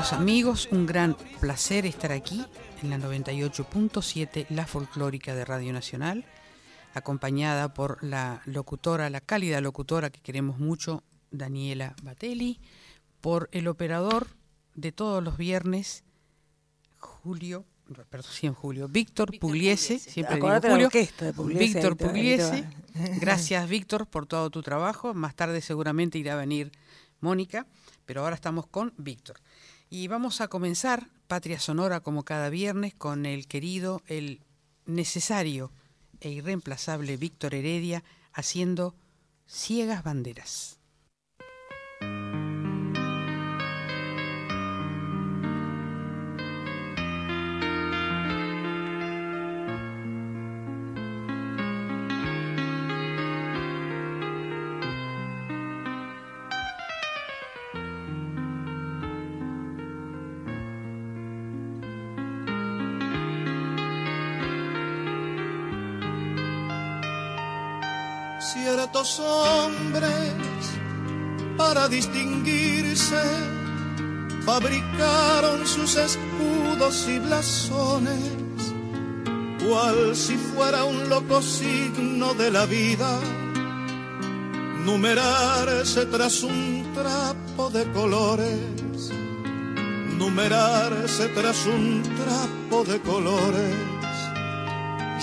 Queridos amigos, un gran placer estar aquí en la 98.7, la folclórica de Radio Nacional, acompañada por la locutora, la cálida locutora que queremos mucho, Daniela Batelli, por el operador de todos los viernes, Julio, perdón, sí, Julio, Víctor Pugliese, siempre digo Julio, Víctor Pugliese, gracias Víctor por todo tu trabajo, más tarde seguramente irá a venir Mónica, pero ahora estamos con Víctor. Y vamos a comenzar Patria Sonora como cada viernes con el querido, el necesario e irreemplazable Víctor Heredia haciendo Ciegas Banderas. Ciertos hombres para distinguirse fabricaron sus escudos y blasones, cual si fuera un loco signo de la vida, numerarse tras un trapo de colores, numerarse tras un trapo de colores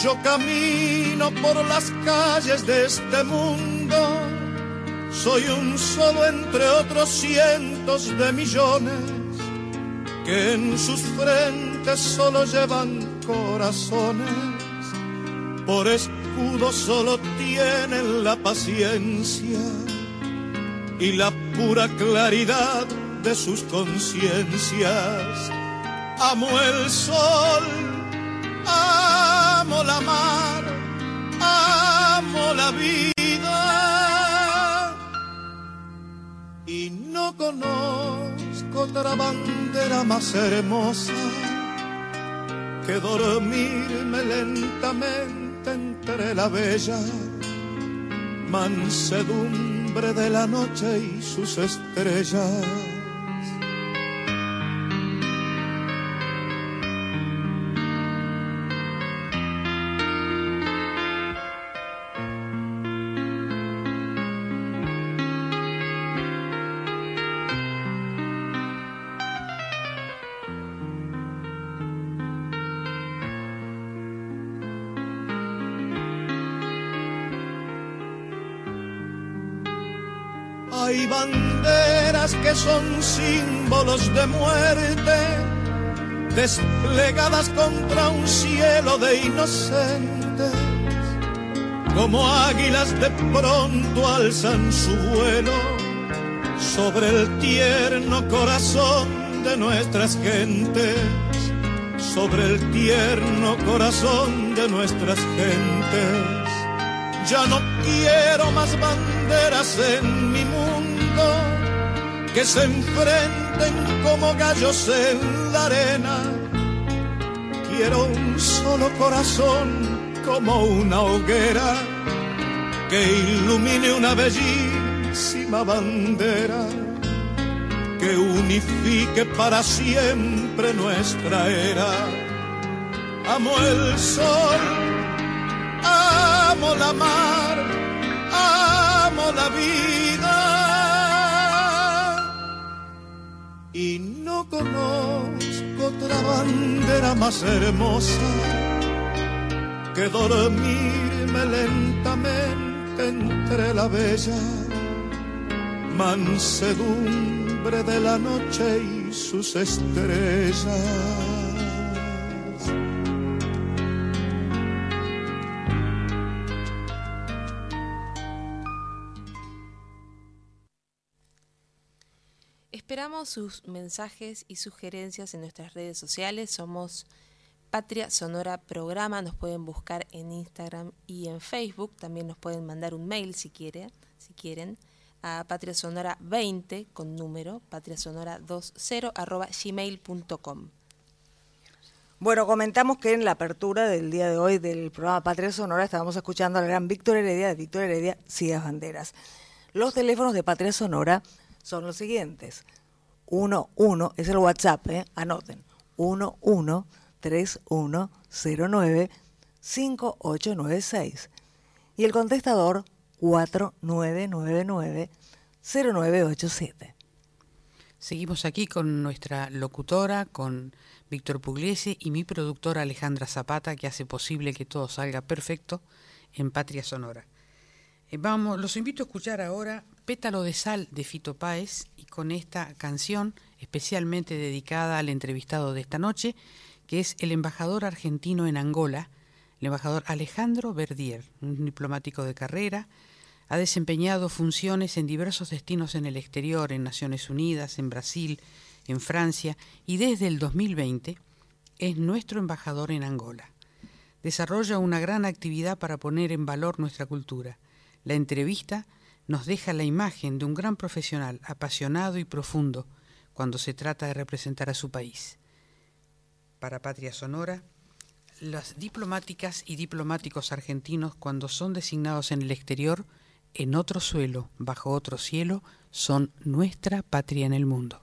yo camino por las calles de este mundo, soy un solo entre otros cientos de millones que en sus frentes solo llevan corazones, por escudo solo tienen la paciencia y la pura claridad de sus conciencias. Amo el sol amo la mar, amo la vida y no conozco otra bandera más hermosa que dormirme lentamente entre la bella mansedumbre de la noche y sus estrellas. Que son símbolos de muerte, desplegadas contra un cielo de inocentes, como águilas de pronto alzan su vuelo sobre el tierno corazón de nuestras gentes, sobre el tierno corazón de nuestras gentes. Ya no quiero más banderas en mi que se enfrenten como gallos en la arena. Quiero un solo corazón como una hoguera que ilumine una bellísima bandera que unifique para siempre nuestra era. Amo el sol, amo la mar, amo la vida y no conozco otra bandera más hermosa que dormirme lentamente entre la bella mansedumbre de la noche y sus estrellas. Esperamos sus mensajes y sugerencias en nuestras redes sociales. Somos Patria Sonora Programa. Nos pueden buscar en Instagram y en Facebook. También nos pueden mandar un mail si quieren, si quieren a patriasonora20 con número patriasonora20 arroba gmail.com. Bueno, comentamos que en la apertura del día de hoy del programa Patria Sonora estábamos escuchando al gran Víctor Heredia de Víctor Heredia Cidas Banderas. Los teléfonos de Patria Sonora son los siguientes. 11 es el WhatsApp, ¿eh? anoten. 113109 5896 y el contestador 4999 0987. Seguimos aquí con nuestra locutora, con Víctor Pugliese y mi productora Alejandra Zapata, que hace posible que todo salga perfecto en Patria Sonora. Eh, vamos, los invito a escuchar ahora Pétalo de Sal de Fito Páez y con esta canción especialmente dedicada al entrevistado de esta noche, que es el embajador argentino en Angola, el embajador Alejandro Verdier, un diplomático de carrera, ha desempeñado funciones en diversos destinos en el exterior, en Naciones Unidas, en Brasil, en Francia y desde el 2020 es nuestro embajador en Angola. Desarrolla una gran actividad para poner en valor nuestra cultura. La entrevista nos deja la imagen de un gran profesional, apasionado y profundo, cuando se trata de representar a su país. Para Patria Sonora, las diplomáticas y diplomáticos argentinos, cuando son designados en el exterior, en otro suelo, bajo otro cielo, son nuestra patria en el mundo.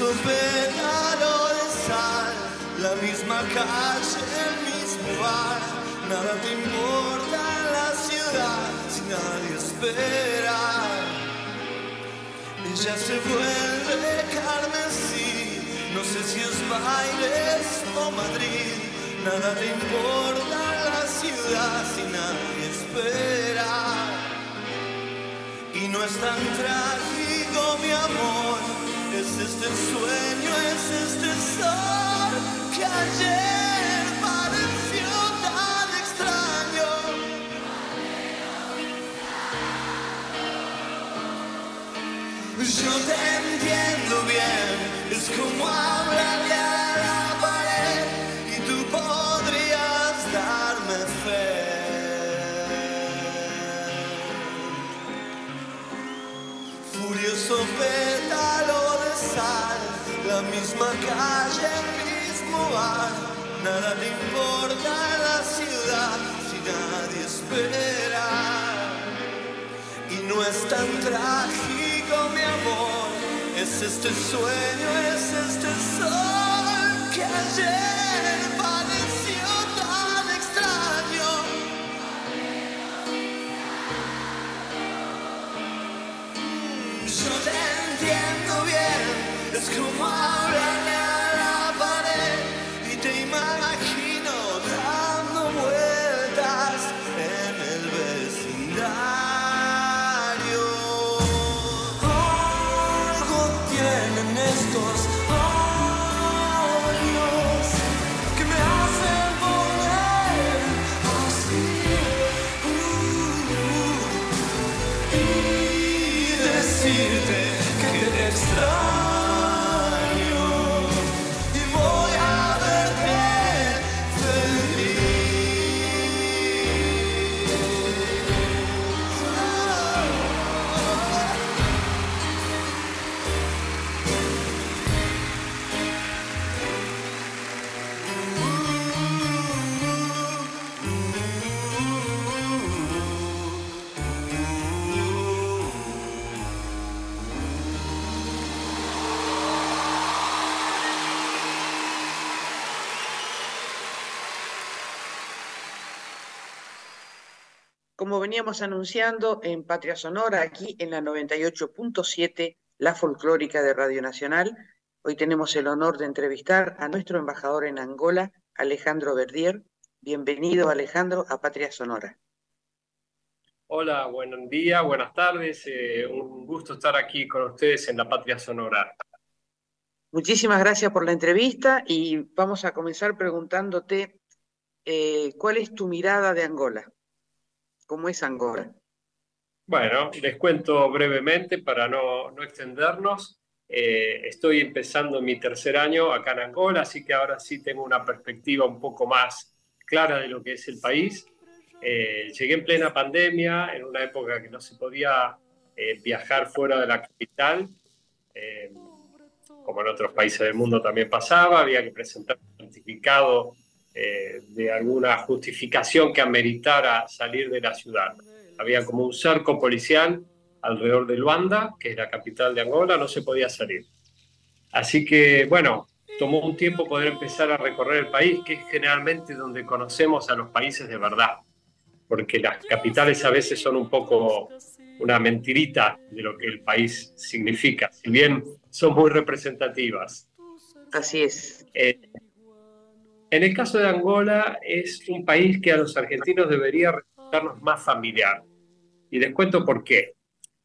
Pétalo de sal, la misma calle, el mismo bar, nada te importa la ciudad si nadie espera. Ella se vuelve carmesí, no sé si es bailes o Madrid, nada te importa la ciudad si nadie espera. Y no es tan trágico mi amor, es este sueño, es este sol que ayer pareció tan extraño. Yo te entiendo bien, es como hablarle a la misma calle, el mismo bar, nada te importa la ciudad si nadie espera. Y no es tan trágico, mi amor. Es este sueño, es este sol que ayer bien, Como veníamos anunciando en Patria Sonora, aquí en la 98.7, la folclórica de Radio Nacional, hoy tenemos el honor de entrevistar a nuestro embajador en Angola, Alejandro Verdier. Bienvenido, Alejandro, a Patria Sonora. Hola, buen día, buenas tardes. eh, un gusto estar aquí con ustedes en la Patria Sonora. Muchísimas gracias por la entrevista y vamos a comenzar preguntándote eh, cuál es tu mirada de Angola. ¿Cómo es Angola? Bueno, les cuento brevemente para no, extendernos. Eh, estoy empezando mi tercer año acá en Angola, así que ahora sí tengo una perspectiva un poco más clara de lo que es el país. Eh, llegué en plena pandemia, en una época que no se podía viajar fuera de la capital como en otros países del mundo también pasaba, había que presentar un certificado eh, de alguna justificación que ameritara salir de la ciudad. Había como un cerco policial alrededor de Luanda, que es la capital de Angola, no se podía salir. Así que, bueno, tomó un tiempo poder empezar a recorrer el país, que es generalmente donde conocemos a los países de verdad, porque las capitales a veces son un poco una mentirita de lo que el país significa, si bien son muy representativas. Así es. Eh, en el caso de Angola, es un país que a los argentinos debería resultarnos más familiar. Y les cuento por qué.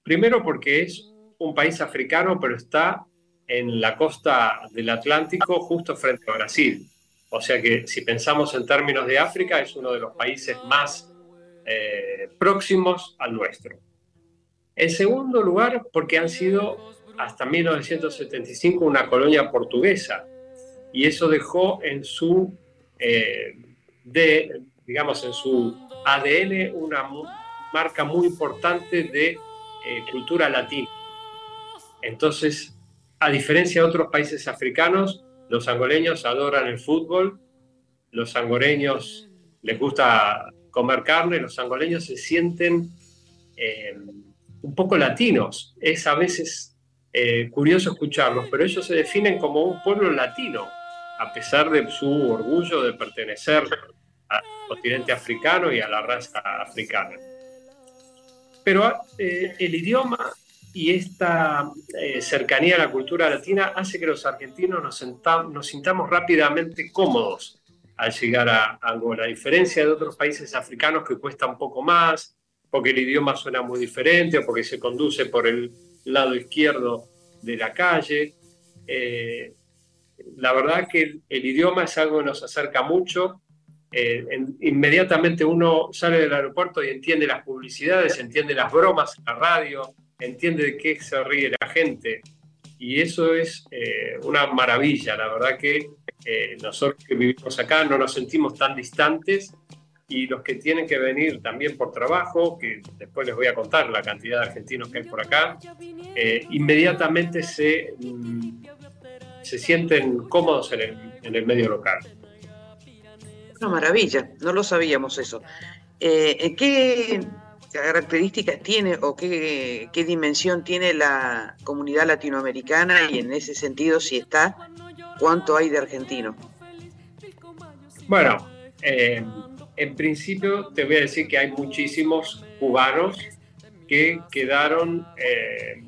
Primero porque es un país africano, pero está en la costa del Atlántico, justo frente a Brasil. O sea que si pensamos en términos de África, es uno de los países más eh, próximos al nuestro. En segundo lugar, porque han sido hasta 1975 una colonia portuguesa y eso dejó en su, eh, digamos, en su ADN una marca muy importante de eh, cultura latina. Entonces, a diferencia de otros países africanos, los angoleños adoran el fútbol, los angoleños les gusta comer carne, los angoleños se sienten eh, un poco latinos. Es a veces curioso escucharlos, pero ellos se definen como un pueblo latino, a pesar de su orgullo de pertenecer al continente africano y a la raza africana. Pero eh, el idioma y esta eh, cercanía a la cultura latina hace que los argentinos nos, sintamos rápidamente cómodos al llegar a Angola, a diferencia de otros países africanos que cuesta un poco más, porque el idioma suena muy diferente o porque se conduce por el lado izquierdo de la calle. Eh, la verdad que el, idioma es algo que nos acerca mucho. Eh, inmediatamente uno sale del aeropuerto y entiende las publicidades, entiende las bromas en la radio, entiende de qué se ríe la gente. Y eso es eh, una maravilla. La verdad que nosotros que vivimos acá no nos sentimos tan distantes y los que tienen que venir también por trabajo, que después les voy a contar la cantidad de argentinos que hay por acá, eh, inmediatamente se, mm, se sienten cómodos en el, en el, medio local. Una maravilla, no lo sabíamos eso. Eh, ¿Qué características tiene o qué, qué dimensión tiene la comunidad latinoamericana y en ese sentido, si está, cuánto hay de argentinos? Bueno, eh, en principio te voy a decir que hay muchísimos cubanos que quedaron eh,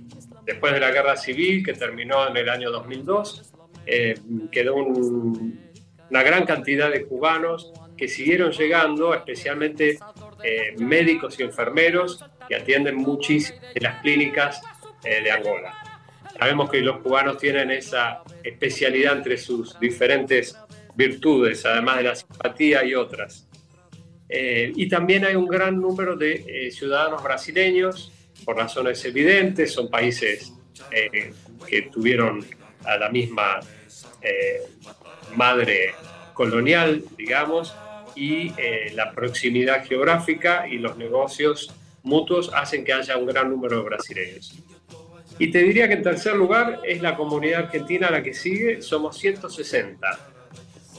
después de la guerra civil que terminó en el año 2002. Eh, quedó una gran cantidad de cubanos que siguieron llegando, especialmente eh, médicos y enfermeros que atienden muchísimas de las clínicas de Angola. Sabemos que los cubanos tienen esa especialidad entre sus diferentes virtudes, además de la simpatía y otras. Eh, y también hay un gran número de eh, ciudadanos brasileños, por razones evidentes, son países eh, que tuvieron a la misma madre colonial, digamos, y la proximidad geográfica y los negocios mutuos hacen que haya un gran número de brasileños. Y te diría que en tercer lugar es la comunidad argentina la que sigue, somos 160.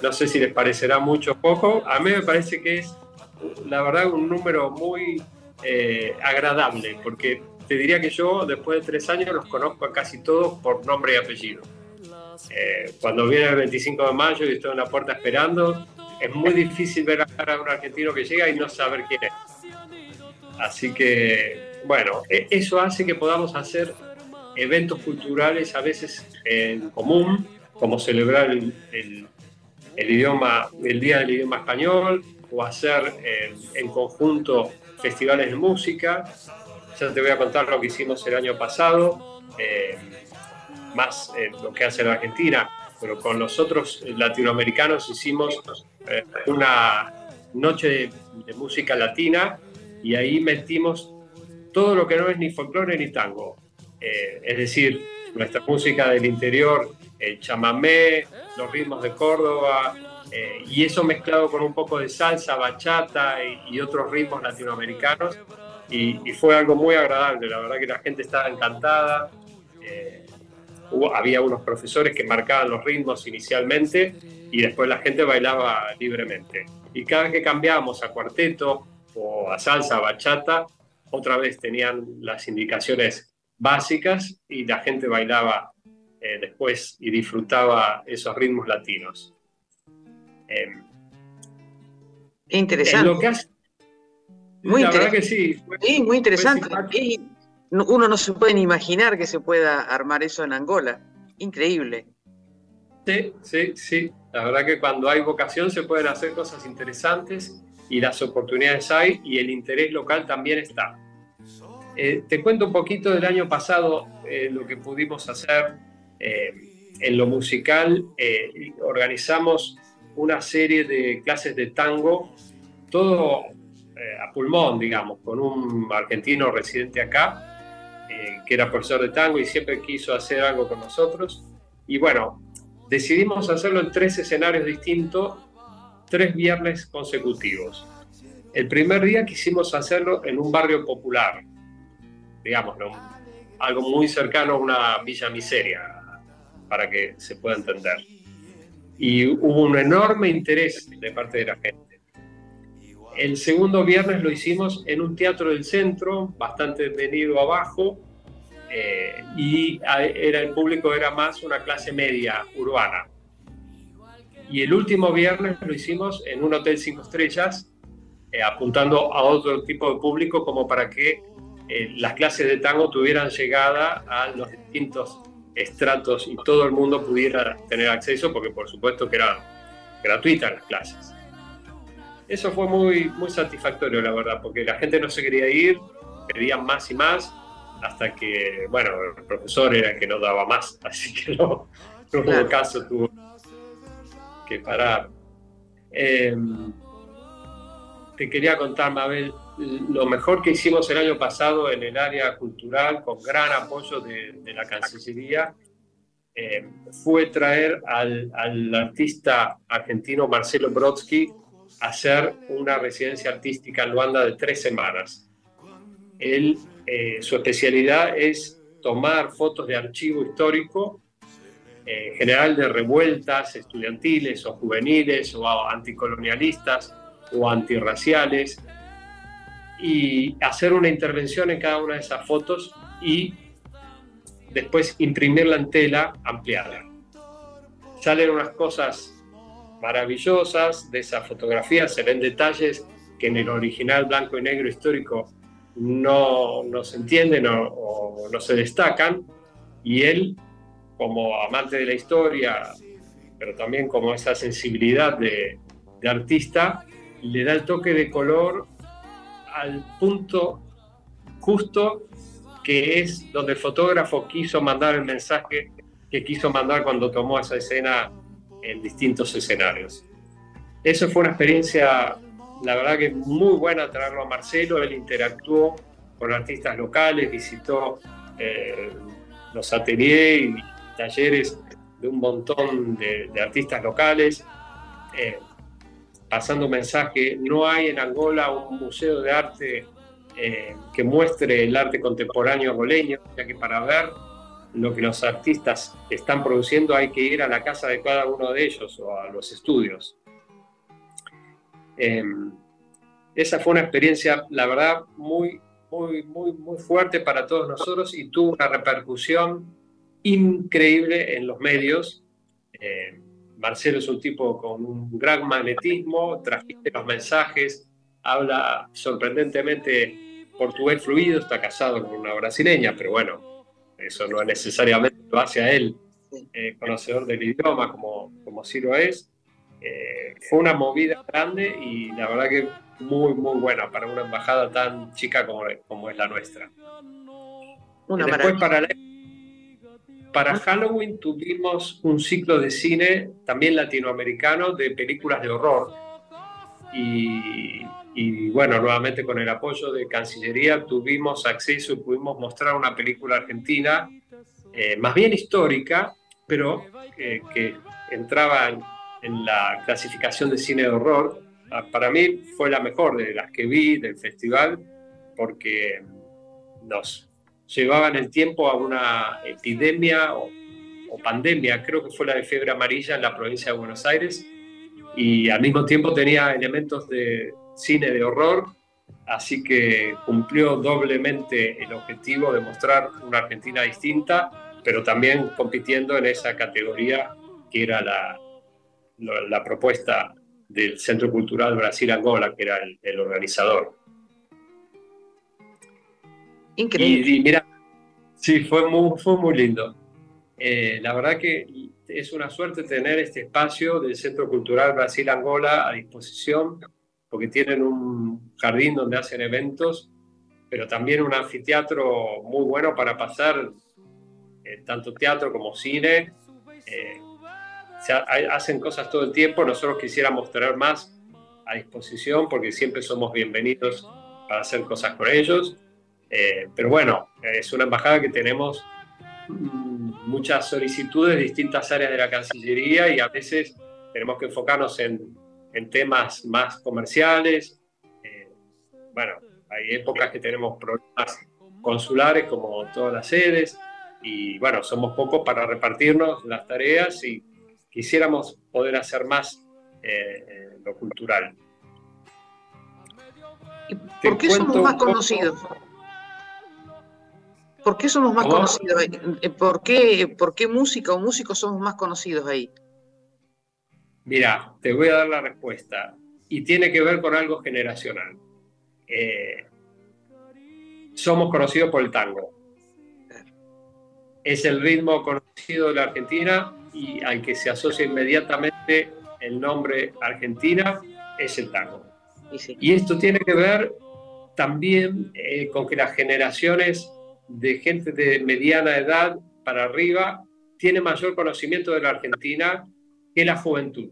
No sé si les parecerá mucho o poco, a mí me parece que es la verdad, un número muy eh, agradable, porque te diría que yo, después de tres años, los conozco a casi todos por nombre y apellido. Eh, cuando viene el 25 de mayo y estoy en la puerta esperando, es muy difícil ver a un argentino que llega y no saber quién es. Así que, bueno, e, eso hace que podamos hacer eventos culturales a veces en común, como celebrar el, idioma, el Día del Idioma Español, o hacer en conjunto festivales de música. Ya te voy a contar lo que hicimos el año pasado. Eh, más lo que hace la Argentina, pero con los otros latinoamericanos hicimos una noche de, música latina y ahí metimos todo lo que no es ni folclore ni tango. es decir, nuestra música del interior, el chamamé, los ritmos de Córdoba, eh, y eso mezclado con un poco de salsa, bachata y, otros ritmos latinoamericanos, y, fue algo muy agradable, la verdad que la gente estaba encantada, eh, había unos profesores que marcaban los ritmos inicialmente y después la gente bailaba libremente. Y cada vez que cambiábamos a cuarteto o a salsa, bachata, otra vez tenían las indicaciones básicas y la gente bailaba eh, después y disfrutaba esos ritmos latinos. Eh, interesante. muy la verdad que sí. sí, muy interesante. uno no se puede ni imaginar que se pueda armar eso en Angola. Increíble. Sí, sí, sí. La verdad que cuando hay vocación se pueden hacer cosas interesantes y las oportunidades hay y el interés local también está. Eh, te cuento un poquito del año pasado eh, lo que pudimos hacer eh, en lo musical. organizamos una serie de clases de tango, todo a pulmón, digamos, con un argentino residente acá, que era profesor de tango y siempre quiso hacer algo con nosotros. Y bueno, decidimos hacerlo en tres escenarios distintos, tres viernes consecutivos. El primer día quisimos hacerlo en un barrio popular, digamos, algo muy cercano a una villa miseria, para que se pueda entender. Y hubo un enorme interés de parte de la gente. El segundo viernes lo hicimos en un teatro del centro, bastante venido abajo, eh, y era, el público era más una clase media urbana. Y el último viernes lo hicimos en un hotel cinco estrellas, eh, apuntando a otro tipo de público como para que eh, las clases de tango tuvieran llegada a los distintos estratos y todo el mundo pudiera tener acceso, porque por supuesto que eran gratuitas las clases. Eso fue muy, muy satisfactorio, la verdad, porque la gente no se quería ir, pedían más y más, hasta que, bueno, el profesor era el que no daba más, así que no, no hubo caso, tuvo que parar. Em, te quería contar, Mabel, lo mejor que hicimos el año pasado en el área cultural, con gran apoyo de, la Cancillería, eh, fue traer al, artista argentino Marcelo Brodsky a hacer una residencia artística en Luanda de tres semanas. Él, eh, su especialidad es tomar fotos de archivo histórico, eh, en general de revueltas estudiantiles o juveniles o anticolonialistas o antirraciales, y hacer una intervención en cada una de esas fotos y después imprimirla en tela ampliada. Salen unas cosas maravillosas de esa fotografía, se ven detalles que en el original blanco y negro histórico no, no se entienden o, no se destacan, y él, como amante de la historia, pero también como esa sensibilidad de, de artista, le da el toque de color al punto justo que es donde el fotógrafo quiso mandar el mensaje que quiso mandar cuando tomó esa escena en distintos escenarios. Eso fue una experiencia, la verdad que muy buena traerlo a Marcelo, él interactuó con artistas locales, visitó eh, los ateliers y talleres de un montón de, artistas locales. Eh, pasando un mensaje, no hay en Angola un museo de arte eh, que muestre el arte contemporáneo angoleño, ya que para ver lo que los artistas están produciendo hay que ir a la casa de cada uno de ellos o a los estudios. Em, esa fue una experiencia, la verdad, muy, muy, muy, muy fuerte para todos nosotros y tuvo una repercusión increíble en los medios. Em, Marcelo es un tipo con un gran magnetismo, transmite los mensajes, habla sorprendentemente portugués fluido, está casado con una brasileña, pero bueno, eso no necesariamente lo hace a él eh, conocedor del idioma como, como Ciro es. Eh, fue una movida grande y la verdad que muy, muy buena para una embajada tan chica como, como es la nuestra. Una Después, para para Halloween tuvimos un ciclo de cine también latinoamericano de películas de horror. Y, bueno, nuevamente con el apoyo de Cancillería tuvimos acceso y pudimos mostrar una película argentina, eh, más bien histórica, pero eh, que entraba en, la clasificación de cine de horror. Ah, para mí fue la mejor de las que vi del festival, porque nos llevaban el tiempo a una epidemia o, pandemia, creo que fue la de fiebre amarilla en la provincia de Buenos Aires, y al mismo tiempo tenía elementos de cine de horror, así que cumplió doblemente el objetivo de mostrar una Argentina distinta, pero también compitiendo en esa categoría que era la, la, propuesta del Centro Cultural Brasil-Angola, que era el organizador. Increíble. Y, mira, sí, fue muy, fue muy lindo. Eh, la verdad que es una suerte tener este espacio del Centro Cultural Brasil-Angola a disposición, porque tienen un jardín donde hacen eventos, pero también un anfiteatro muy bueno para pasar eh, tanto teatro como cine. Eh, hacen cosas todo el tiempo, nosotros quisiéramos tener más a disposición porque siempre somos bienvenidos para hacer cosas con ellos. Eh, pero bueno, es una embajada que tenemos mm, muchas solicitudes de distintas áreas de la Cancillería y a veces tenemos que enfocarnos en, en temas más comerciales. Eh, bueno, hay épocas que tenemos problemas consulares como todas las sedes y bueno, somos pocos para repartirnos las tareas y quisiéramos poder hacer más eh, lo cultural. ¿Por qué somos más conocidos? ¿Por qué somos más conocidos ahí? Eh, ¿Por qué, ¿Por qué música o músicos somos más conocidos ahí? Mira, te voy a dar la respuesta. Y tiene que ver con algo generacional. Eh, somos conocidos por el tango. Es el ritmo conocido de la Argentina y al que se asocia inmediatamente el nombre Argentina es el tango. Y, esto tiene que ver también eh, con que las generaciones de gente de mediana edad para arriba tiene mayor conocimiento de la Argentina que la juventud.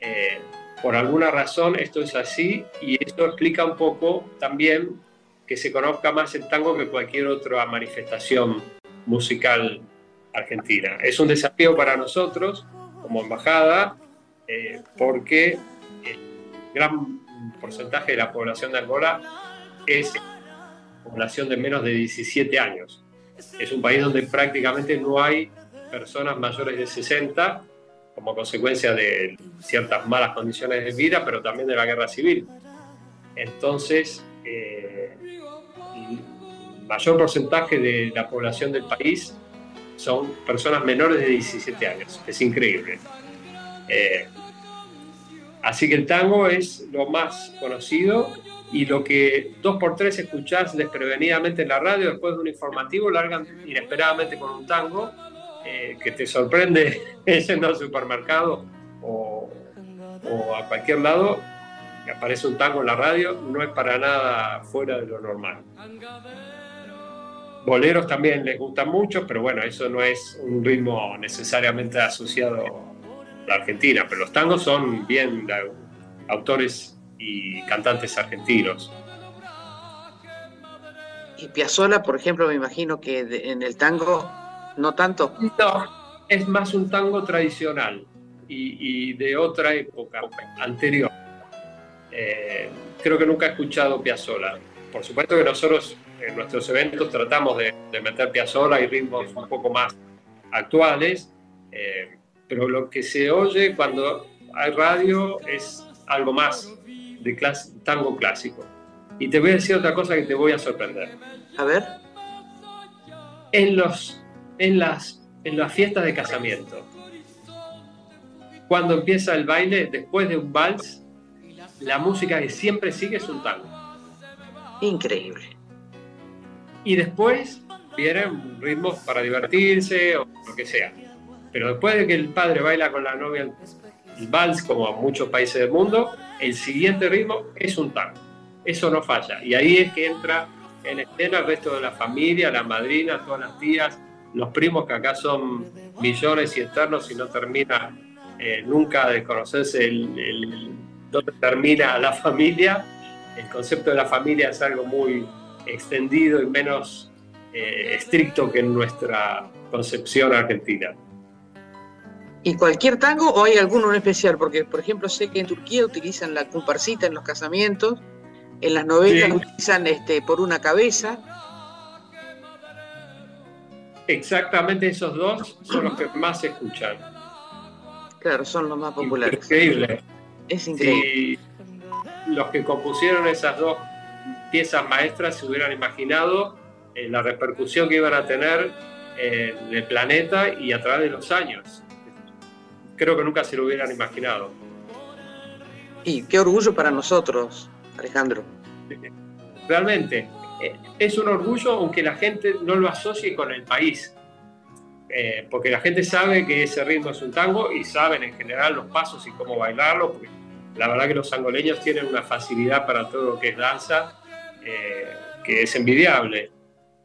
Eh, por alguna razón esto es así y esto explica un poco también que se conozca más el tango que cualquier otra manifestación musical argentina. Es un desafío para nosotros como embajada eh, porque el gran porcentaje de la población de Angola es población de menos de 17 años. Es un país donde prácticamente no hay personas mayores de 60 como consecuencia de ciertas malas condiciones de vida, pero también de la guerra civil. Entonces, eh, el mayor porcentaje de la población del país son personas menores de 17 años. Es increíble. Eh, así que el tango es lo más conocido y lo que dos por tres escuchás desprevenidamente en la radio, después de un informativo, largan inesperadamente con un tango eh, que te sorprende yendo al supermercado o, a cualquier lado, que aparece un tango en la radio, no es para nada fuera de lo normal. Boleros también les gustan mucho, pero bueno, eso no es un ritmo necesariamente asociado a la Argentina, pero los tangos son bien autores y cantantes argentinos. Y Piazzolla, por ejemplo, me imagino que en el tango no tanto. No, es más un tango tradicional y, de otra época anterior. Eh, creo que nunca he escuchado Piazzolla. Por supuesto que nosotros en nuestros eventos tratamos de, meter Piazzolla y ritmos un poco más actuales, eh, pero lo que se oye cuando hay radio es algo más de tango clásico. Y te voy a decir otra cosa que te voy a sorprender. A ver. En, los, en, las, en las fiestas de casamiento, cuando empieza el baile, después de un vals, la música que siempre sigue es un tango. Increíble. Y después vienen ritmos para divertirse o lo que sea. Pero después de que el padre baila con la novia el vals, como en muchos países del mundo, el siguiente ritmo es un tango. Eso no falla. Y ahí es que entra en escena el resto de la familia, la madrina, todas las tías, los primos que acá son millones y eternos y no termina eh, nunca de conocerse el, dónde termina la familia. El concepto de la familia es algo muy extendido y menos eh, estricto que en nuestra concepción argentina. ¿Y cualquier tango o hay alguno en especial? Porque, por ejemplo, sé que en Turquía utilizan la comparsita en los casamientos, en las novelas utilizan este, por una cabeza. Exactamente esos dos son los que más se escuchan. Claro, son los más populares. Increíble. Es increíble. Si los que compusieron esas dos piezas maestras se hubieran imaginado eh, la repercusión que iban a tener en el planeta y a través de los años. Creo que nunca se lo hubieran imaginado. Y qué orgullo para nosotros, Alejandro. Realmente, eh, es un orgullo aunque la gente no lo asocie con el país. Eh, porque la gente sabe que ese ritmo es un tango y saben en general los pasos y cómo bailarlo. la verdad que los angoleños tienen una facilidad para todo lo que es danza que es envidiable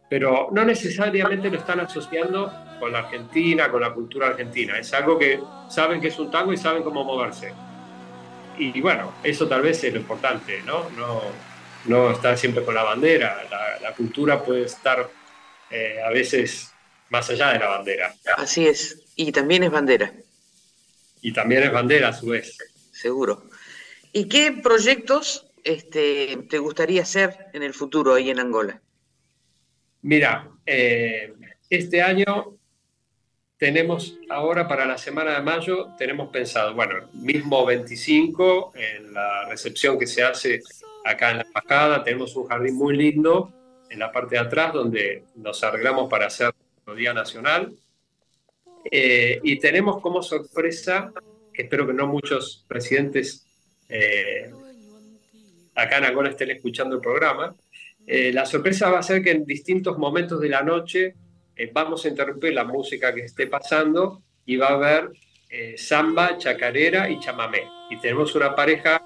pero no necesariamente lo están asociando con la Argentina, con la cultura argentina. Es algo que saben que es un tango y saben cómo moverse. Y, bueno, eso tal vez es lo importante, ¿no? No, no estar siempre con la bandera. La, cultura puede estar eh, a veces más allá de la bandera. Así es. Y también es bandera. Y también es bandera a su vez. Seguro. ¿Y qué proyectos este, te gustaría hacer en el futuro ahí en Angola? Mira, eh, este año tenemos ahora para la semana de mayo, tenemos pensado, bueno, mismo 25, en la recepción que se hace acá en la embajada, tenemos un jardín muy lindo en la parte de atrás donde nos arreglamos para hacer el Día Nacional. Eh, y tenemos como sorpresa, espero que no muchos presidentes eh, acá en Angola estén escuchando el programa, eh, la sorpresa va a ser que en distintos momentos de la noche eh, vamos a interrumpir la música que esté pasando y va a haber eh, samba, chacarera y chamamé. Y tenemos una pareja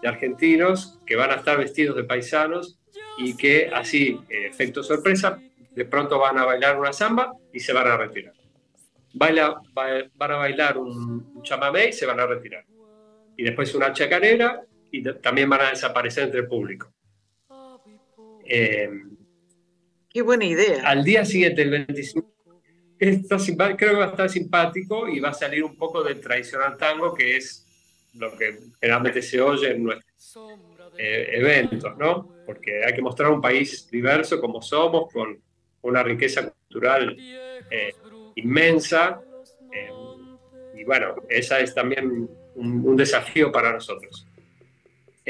de argentinos que van a estar vestidos de paisanos y que así, efecto sorpresa, de pronto van a bailar una samba y se van a retirar. Baila, van a bailar un chamamé y se van a retirar. Y después una chacarera y también van a desaparecer entre el público. Eh, Qué buena idea. Al día siguiente, el 25, creo que va a estar simpático y va a salir un poco del tradicional tango, que es lo que generalmente se oye en nuestros eh, eventos, ¿no? Porque hay que mostrar un país diverso como somos, con una riqueza cultural eh, inmensa. y bueno, esa es también un desafío para nosotros.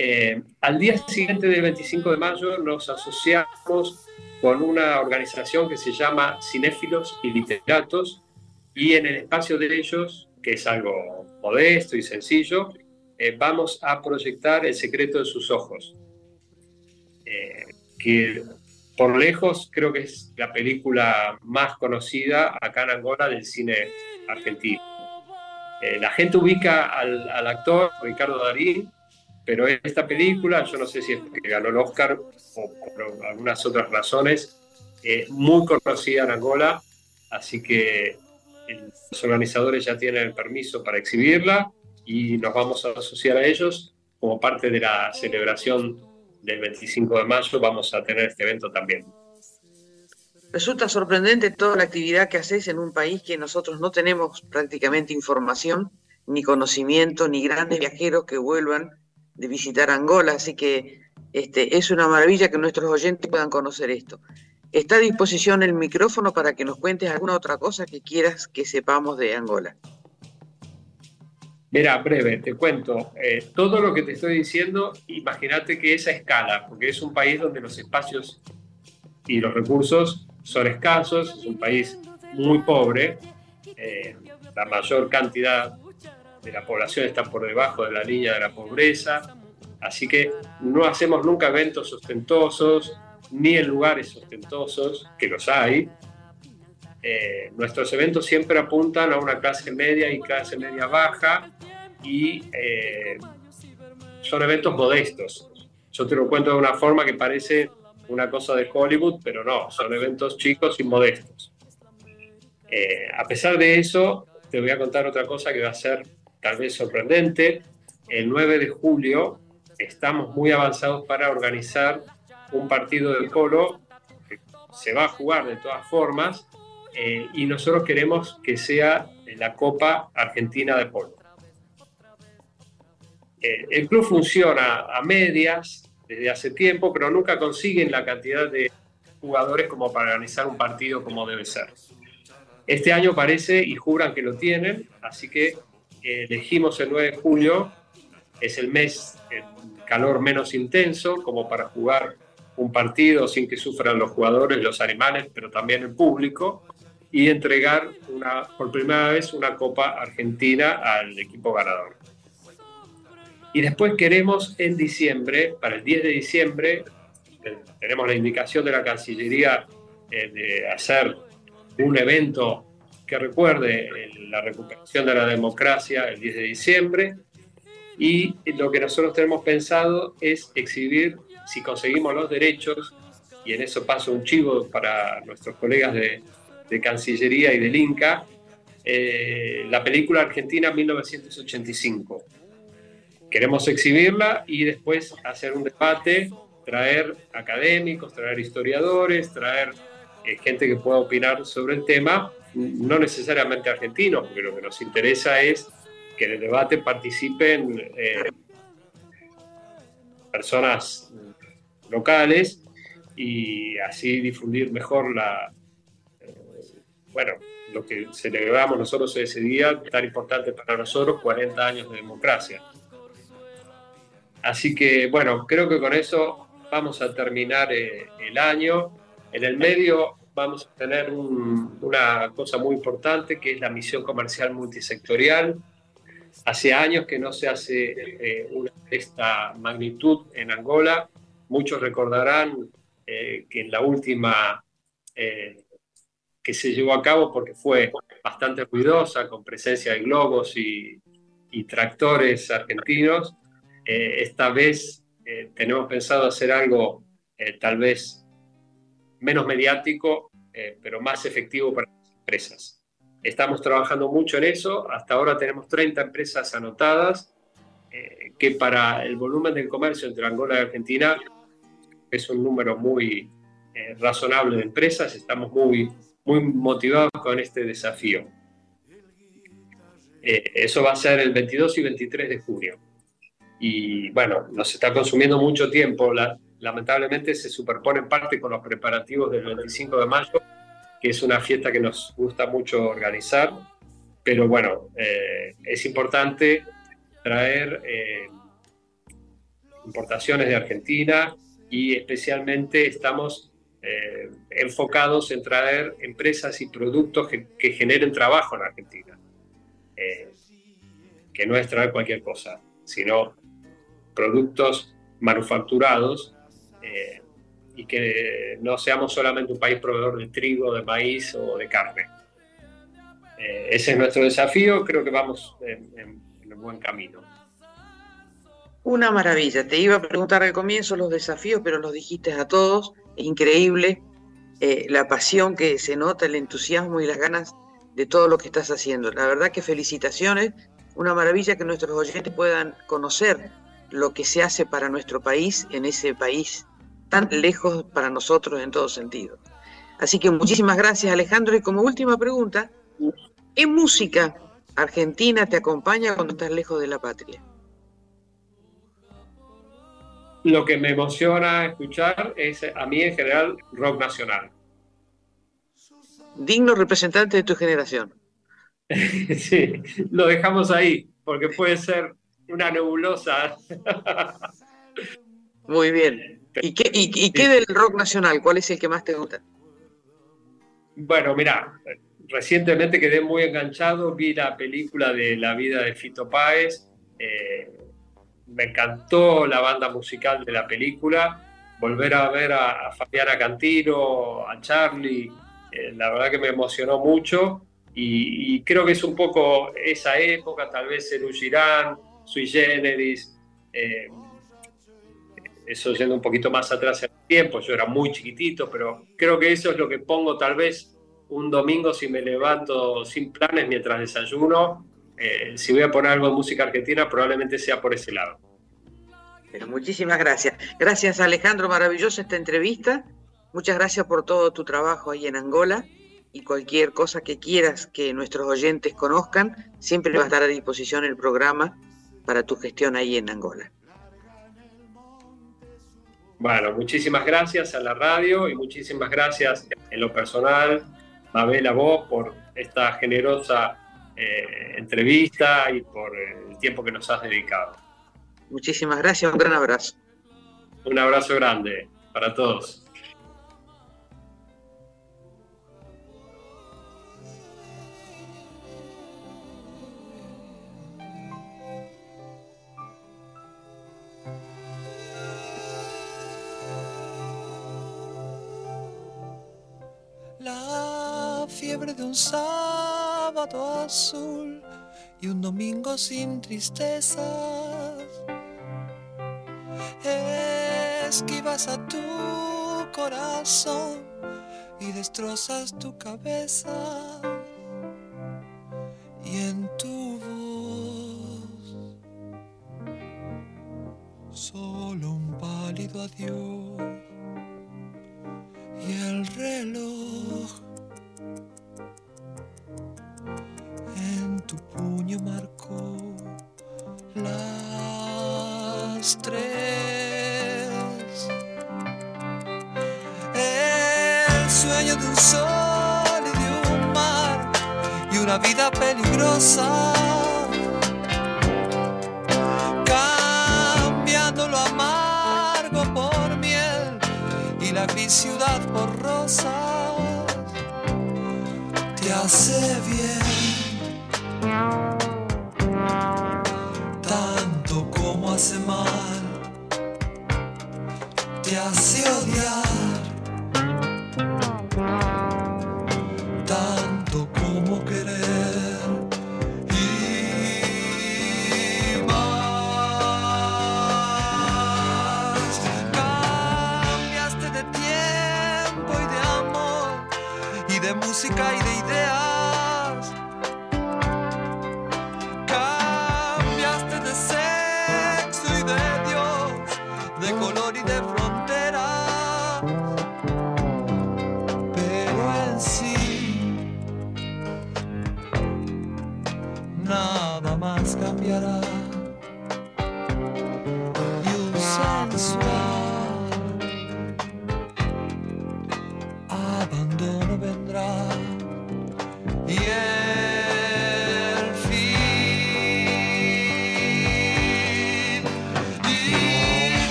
Eh, al día siguiente del 25 de mayo nos asociamos con una organización que se llama Cinéfilos y Literatos y en el espacio de ellos, que es algo modesto y sencillo, eh, vamos a proyectar El secreto de sus ojos, eh, que por lejos creo que es la película más conocida acá en Angola del cine argentino. la gente ubica al, al actor Ricardo Darín pero esta película, yo no sé si es porque ganó el Oscar o por algunas otras razones, es muy conocida en Angola, así que los organizadores ya tienen el permiso para exhibirla y nos vamos a asociar a ellos como parte de la celebración del 25 de mayo, vamos a tener este evento también. Resulta sorprendente toda la actividad que haces en un país que nosotros no tenemos prácticamente información, ni conocimiento, ni grandes viajeros que vuelvan de visitar Angola, así que este, es una maravilla que nuestros oyentes puedan conocer esto. Está a disposición el micrófono para que nos cuentes alguna otra cosa que quieras que sepamos de Angola. Mira, breve, te cuento. Eh, todo lo que te estoy diciendo, imagínate que esa escala, porque es un país donde los espacios y los recursos son escasos, es un país muy pobre, eh, la mayor cantidad de la población está por debajo de la línea de la pobreza, así que no hacemos nunca eventos ostentosos, ni en lugares ostentosos, que los hay. Eh, nuestros eventos siempre apuntan a una clase media y clase media baja y eh, son eventos modestos. Yo te lo cuento de una forma que parece una cosa de Hollywood, pero no, son eventos chicos y modestos. Eh, a pesar de eso, te voy a contar otra cosa que va a ser tal vez sorprendente. El 9 de julio estamos muy avanzados para organizar un partido del Colo que se va a jugar de todas formas eh, y nosotros queremos que sea la Copa Argentina de Polo. Eh, el club funciona a medias desde hace tiempo, pero nunca consiguen la cantidad de jugadores como para organizar un partido como debe ser. Este año parece y juran que lo tienen, así que elegimos el 9 de julio, es el mes, el calor menos intenso, como para jugar un partido sin que sufran los jugadores, los animales, pero también el público, y entregar una, por primera vez una Copa Argentina al equipo ganador. Y después queremos en diciembre, para el 10 de diciembre, eh, tenemos la indicación de la Cancillería eh, de hacer un evento que recuerde la recuperación de la democracia el 10 de diciembre. Y lo que nosotros tenemos pensado es exhibir, si conseguimos los derechos, y en eso paso un chivo para nuestros colegas de, de Cancillería y del Inca, eh, la película Argentina 1985. Queremos exhibirla y después hacer un debate, traer académicos, traer historiadores, traer eh, gente que pueda opinar sobre el tema, no necesariamente argentinos, porque lo que nos interesa es que en el debate participen eh, personas locales y así difundir mejor la, bueno, lo que celebramos nosotros ese día, tan importante para nosotros, 40 años de democracia. Así que, bueno, creo que con eso vamos a terminar eh, el año. En el medio vamos a tener una cosa muy importante, que es la misión comercial multisectorial. Hace años que no se hace eh, una esta magnitud en Angola. Muchos recordarán eh, que en la última que se llevó a cabo porque fue bastante ruidosa, con presencia de globos y, tractores argentinos. Eh, esta vez eh, tenemos pensado hacer algo eh, tal vez menos mediático, pero más efectivo para las empresas. Estamos trabajando mucho en eso. Hasta ahora tenemos 30 empresas anotadas, que para el volumen del comercio entre Angola y Argentina es un número muy razonable de empresas. Estamos muy muy motivados con este desafío. Eh, eso va a ser el 22 y 23 de junio. Y bueno, nos está consumiendo mucho tiempo. Lamentablemente se superpone en parte con los preparativos del 25 de mayo, que es una fiesta que nos gusta mucho organizar. Pero bueno, eh, es importante traer eh, importaciones de Argentina y especialmente estamos eh, enfocados en traer empresas y productos que, generen trabajo en Argentina. Que no es traer cualquier cosa, sino productos manufacturados eh, y que no seamos solamente un país proveedor de trigo, de maíz o de carne. ese es nuestro desafío, creo que vamos en, en, en buen camino. Una maravilla. Te iba a preguntar al comienzo los desafíos, pero los dijiste a todos increíble eh, la pasión que se nota, el entusiasmo y las ganas de todo lo que estás haciendo. La verdad que felicitaciones, una maravilla que nuestros oyentes puedan conocer lo que se hace para nuestro país, en ese país tan lejos para nosotros en todo sentido. Así que muchísimas gracias Alejandro y como última pregunta, ¿qué música argentina te acompaña cuando estás lejos de la patria? lo que me emociona escuchar es a mí en general rock nacional. Digno representante de tu generación. sí, lo dejamos ahí, porque puede ser una nebulosa. Muy bien. ¿Y qué, y, qué del rock nacional? ¿Cuál es el que más te gusta? Bueno, mira, recientemente quedé muy enganchado, vi la película de la vida de Fito Páez, eh, me encantó la banda musical de la película, volver a ver a, Fabiana Cantino, a Charlie, eh, la verdad que me emocionó mucho y, creo que es un poco esa época, tal vez el Girán, Sui Generis, eh, eso yendo un poquito más atrás en tiempo, yo era muy chiquitito, pero creo que eso es lo que pongo tal vez un domingo si me levanto sin planes mientras desayuno, eh, si voy a poner algo de música argentina, probablemente sea por ese lado. Pero muchísimas gracias. Gracias Alejandro, maravillosa esta entrevista. Muchas gracias por todo tu trabajo ahí en Angola y cualquier cosa que quieras que nuestros oyentes conozcan, siempre va a estar a disposición el programa para tu gestión ahí en Angola. Bueno, muchísimas gracias a la radio y muchísimas gracias en lo personal, Mabel, a vos por esta generosa eh, entrevista y por el tiempo que nos has dedicado. Muchísimas gracias, un gran abrazo. Un abrazo grande para todos. Fiebre de un sábado azul y un domingo sin tristezas. Esquivas a tu corazón y destrozas tu cabeza.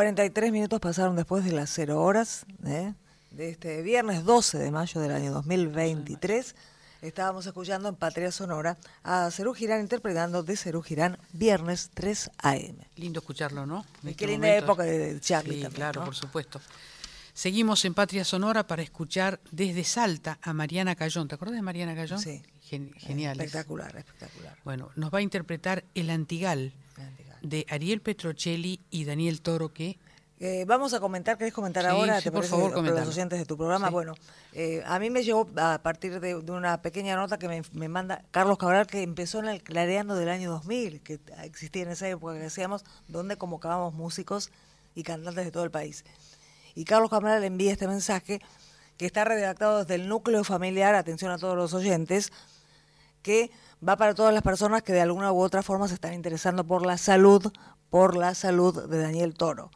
43 minutos pasaron después de las 0 horas ¿eh? de este viernes 12 de mayo del año 2023. Estábamos escuchando en Patria Sonora a Cerú Girán interpretando de Cerú Girán Viernes 3 AM. Lindo escucharlo, ¿no? En Y este qué linda momento. época de Charlie Sí, también, claro, ¿no? por supuesto. Seguimos en Patria Sonora para escuchar desde Salta a Mariana Cayón. ¿Te acuerdas de Mariana Cayón? Sí. geniales. Espectacular, espectacular. Bueno, nos va a interpretar El Antigal, de Ariel Petrocelli y Daniel Toro, que eh, vamos a comentar, ¿querés comentar ahora? por favor, los oyentes de tu programa. Bueno, eh, a mí me llegó a partir de, una pequeña nota que me, manda Carlos Cabral, que empezó en el Clareando del año 2000, que existía en esa época que decíamos, donde convocábamos músicos y cantantes de todo el país. Y Carlos Cabral le envía este mensaje que está redactado desde el núcleo familiar, atención a todos los oyentes, que va para todas las personas que de alguna u otra forma se están interesando por la salud, por la salud de Daniel Toro.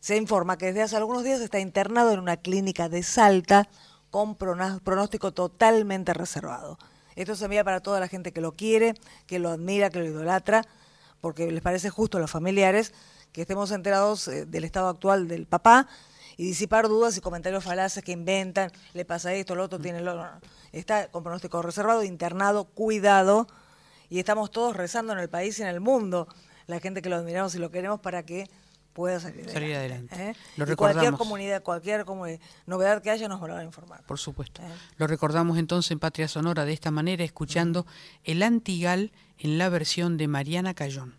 Se informa que desde hace algunos días está internado en una clínica de Salta con pronóstico totalmente reservado. Esto se envía para toda la gente que lo quiere, que lo admira, que lo idolatra, porque les parece justo a los familiares que estemos enterados eh, del estado actual del papá y disipar dudas y comentarios falaces que inventan, le pasa esto, lo otro tiene lo otro está con pronóstico reservado, internado, cuidado, y estamos todos rezando en el país y en el mundo, la gente que lo admiramos y lo queremos para que pueda salir, adelante. salir adelante. ¿eh? Lo recordamos. Cualquier comunidad, cualquier novedad que haya nos volverá a informar. Por supuesto. ¿Eh? Lo recordamos entonces en Patria Sonora de esta manera, escuchando el Antigal en la versión de Mariana Cayón.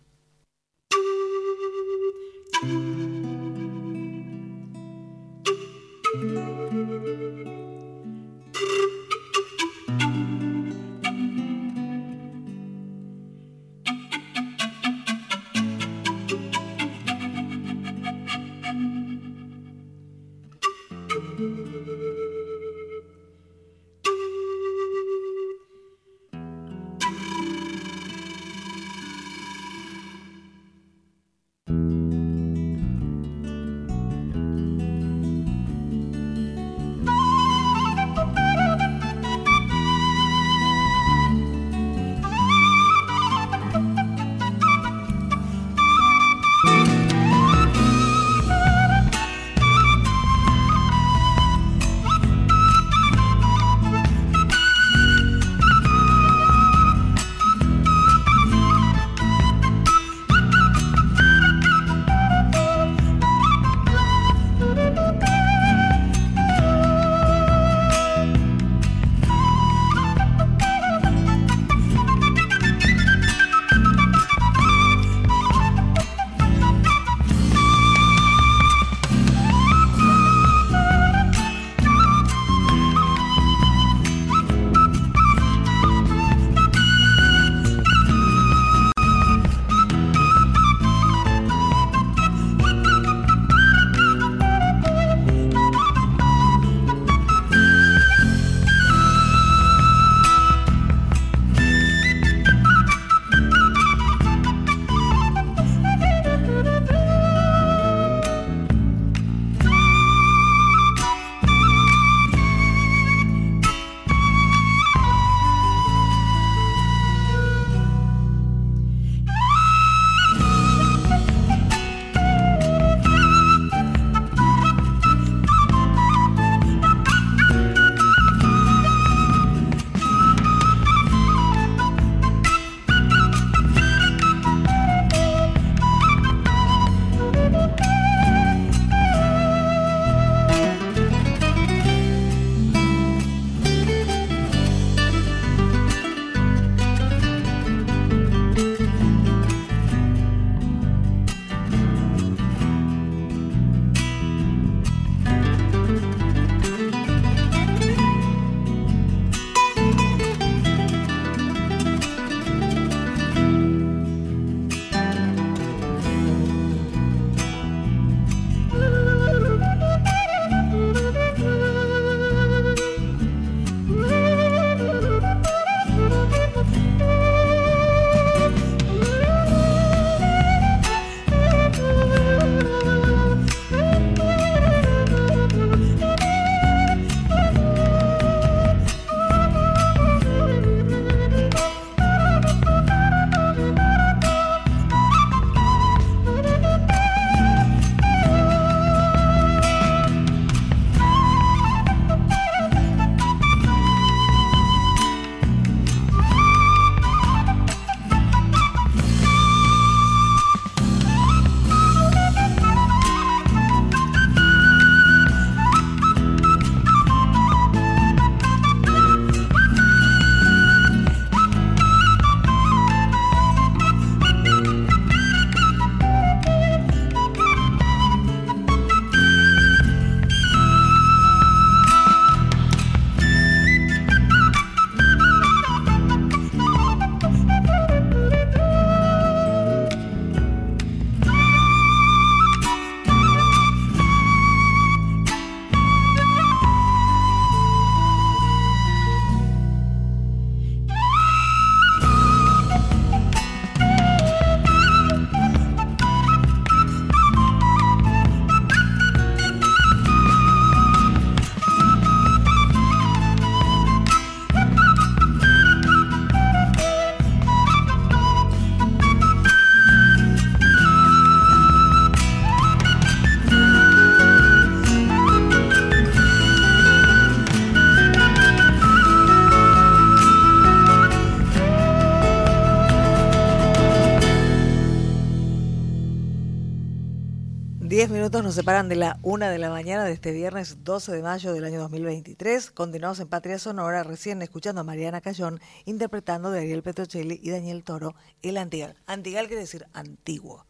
Minutos nos separan de la una de la mañana de este viernes 12 de mayo del año 2023. Continuamos en Patria Sonora, recién escuchando a Mariana Cayón interpretando de Ariel Petrocelli y Daniel Toro el Antigal. Antigal quiere decir antiguo.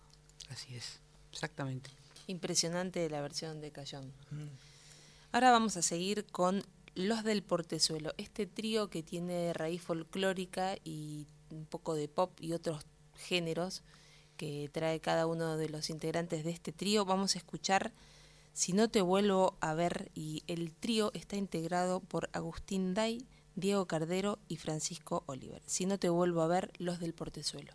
Así es, exactamente. Impresionante la versión de Cayón. Mm. Ahora vamos a seguir con Los del Portezuelo, este trío que tiene raíz folclórica y un poco de pop y otros géneros que trae cada uno de los integrantes de este trío. Vamos a escuchar Si no te vuelvo a ver y el trío está integrado por Agustín Day, Diego Cardero y Francisco Oliver. Si no te vuelvo a ver, los del Portezuelo.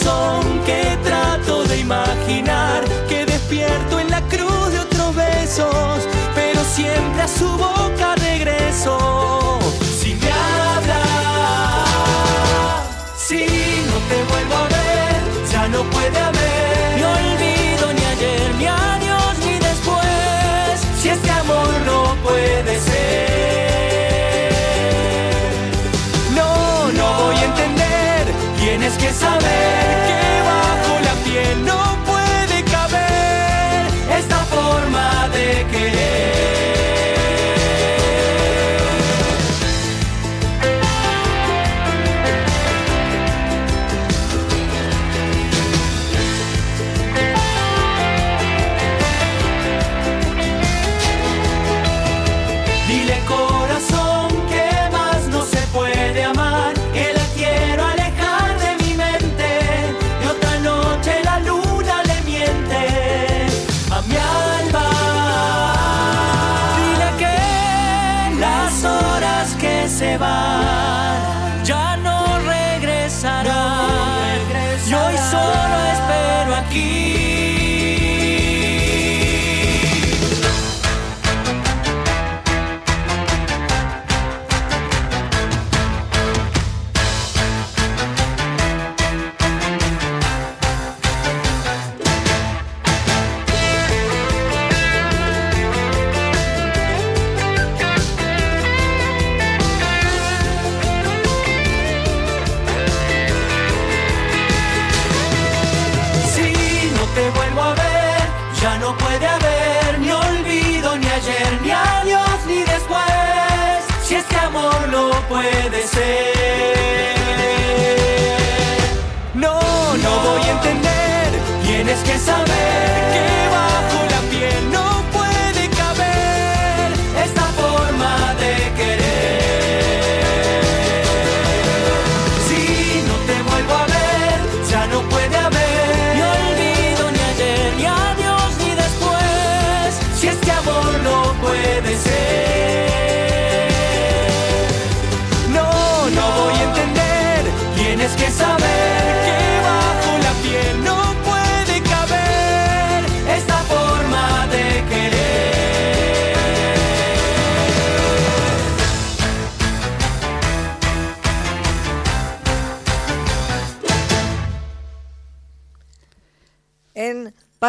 Corazón que trato de imaginar que despierto en la cruz de otros besos, pero siempre a su boca regreso.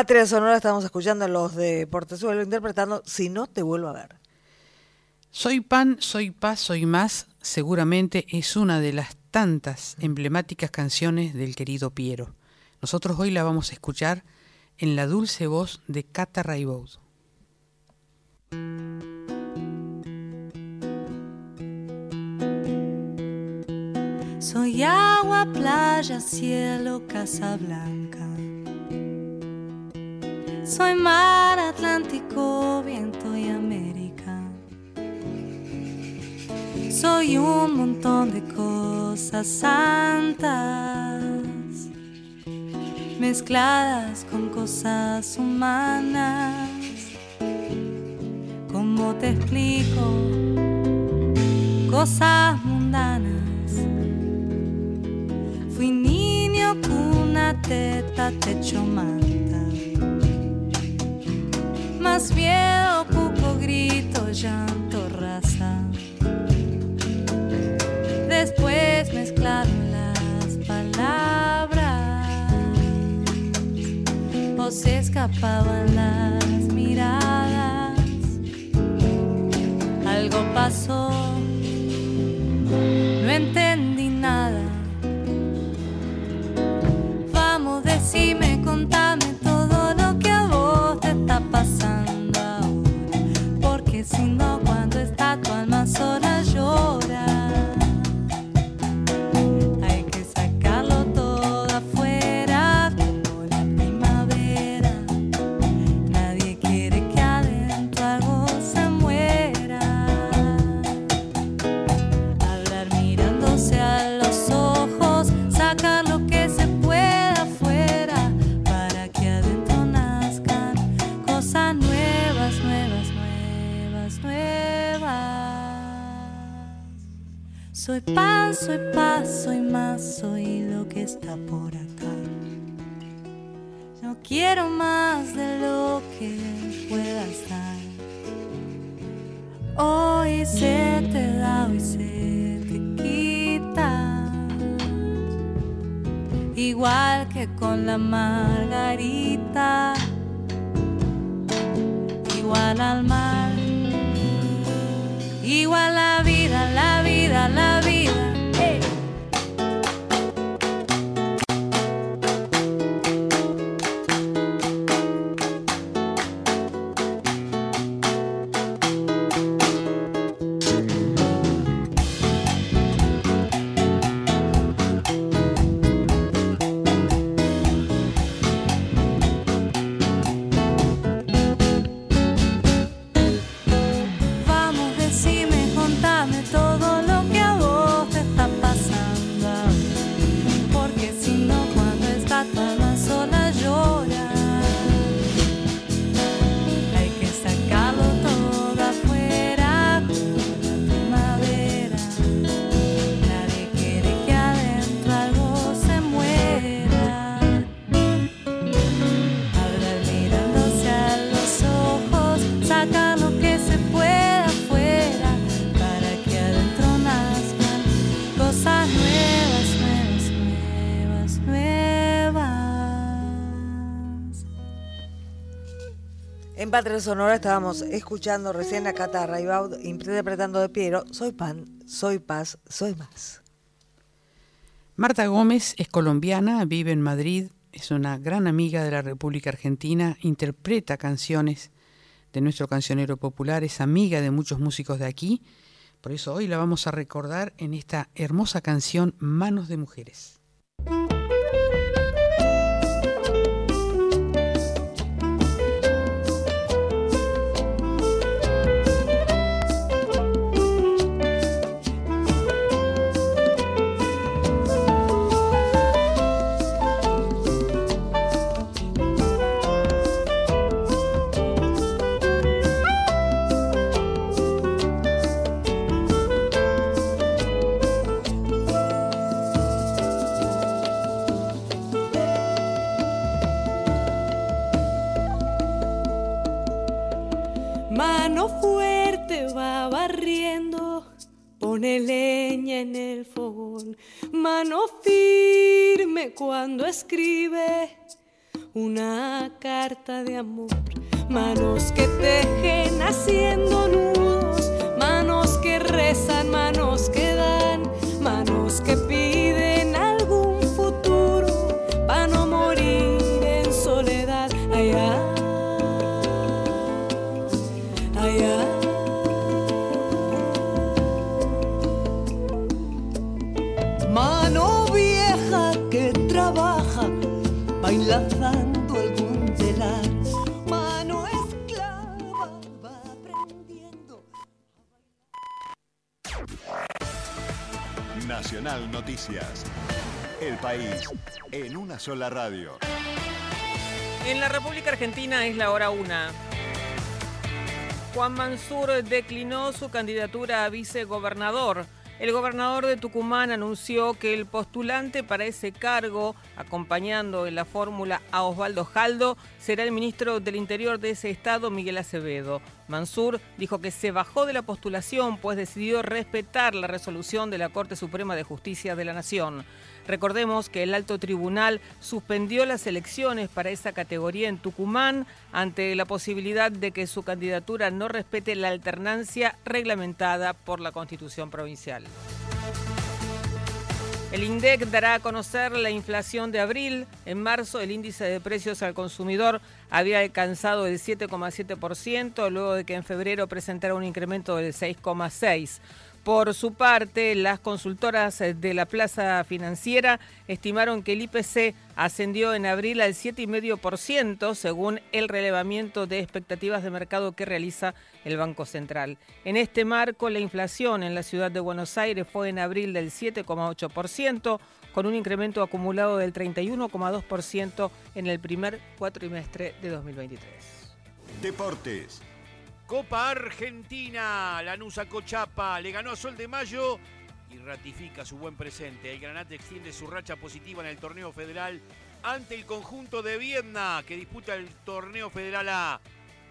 Patria Sonora estamos escuchando a los de Portezuelo interpretando Si no te vuelvo a ver. Soy pan, soy paz, soy más, seguramente es una de las tantas emblemáticas canciones del querido Piero. Nosotros hoy la vamos a escuchar en la dulce voz de Cata Raibaud. Soy agua, playa, cielo, casa blanca. Soy mar, Atlántico, viento y América. Soy un montón de cosas santas mezcladas con cosas humanas. ¿Cómo te explico? Cosas mundanas. Fui niño, cuna, teta, techo, manta más miedo, poco grito, llanto, raza. Después mezclaron las palabras o se escapaban las miradas. Algo pasó, no entendí nada. Vamos, decime, contame. Soy pan, soy paz, soy más, soy lo que está por acá. No quiero más de lo que pueda estar. Hoy se te da, hoy se te quita. Igual que con la margarita. Igual al mar. Igual la vida, la vida, la vida. En Patria Sonora estábamos escuchando recién a Cata Raibaud interpretando de Piero, Soy pan, soy paz, soy más. Marta Gómez es colombiana, vive en Madrid, es una gran amiga de la República Argentina, interpreta canciones de nuestro cancionero popular, es amiga de muchos músicos de aquí, por eso hoy la vamos a recordar en esta hermosa canción Manos de Mujeres. Radio. En la República Argentina es la hora una. Juan Mansur declinó su candidatura a vicegobernador. El gobernador de Tucumán anunció que el postulante para ese cargo, acompañando en la fórmula a Osvaldo Jaldo, será el ministro del Interior de ese estado, Miguel Acevedo. Mansur dijo que se bajó de la postulación pues decidió respetar la resolución de la Corte Suprema de Justicia de la Nación. Recordemos que el alto tribunal suspendió las elecciones para esa categoría en Tucumán ante la posibilidad de que su candidatura no respete la alternancia reglamentada por la Constitución provincial. El INDEC dará a conocer la inflación de abril. En marzo el índice de precios al consumidor había alcanzado el 7,7%, luego de que en febrero presentara un incremento del 6,6%. Por su parte, las consultoras de la plaza financiera estimaron que el IPC ascendió en abril al 7,5% según el relevamiento de expectativas de mercado que realiza el Banco Central. En este marco, la inflación en la ciudad de Buenos Aires fue en abril del 7,8%, con un incremento acumulado del 31,2% en el primer cuatrimestre de 2023. Deportes. Copa Argentina, Lanusa Cochapa le ganó a Sol de Mayo y ratifica su buen presente. El Granate extiende su racha positiva en el torneo federal ante el conjunto de Vietnam que disputa el torneo federal A.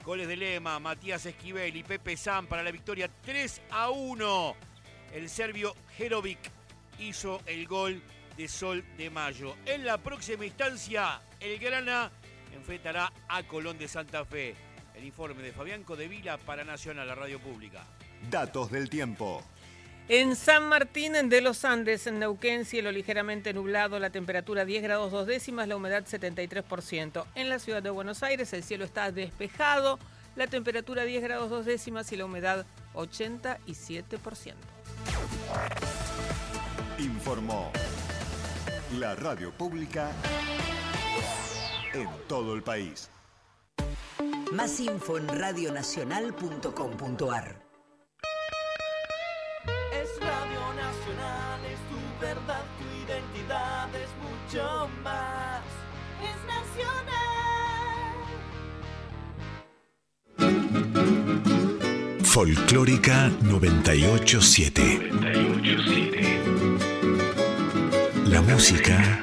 Goles de Lema, Matías Esquivel y Pepe San para la victoria 3 a 1. El serbio Jerovic hizo el gol de Sol de Mayo. En la próxima instancia, el Grana enfrentará a Colón de Santa Fe. El informe de Fabián Codevila para Nacional, la radio pública. Datos del tiempo. En San Martín de los Andes, en Neuquén, cielo ligeramente nublado, la temperatura 10 grados dos décimas, la humedad 73%. En la ciudad de Buenos Aires el cielo está despejado, la temperatura 10 grados dos décimas y la humedad 87%. Informó la radio pública en todo el país. Más info en radionacional.com.ar. Es Radio Nacional, es tu verdad, tu identidad, es mucho más. Es nacional. Folclórica 987. La música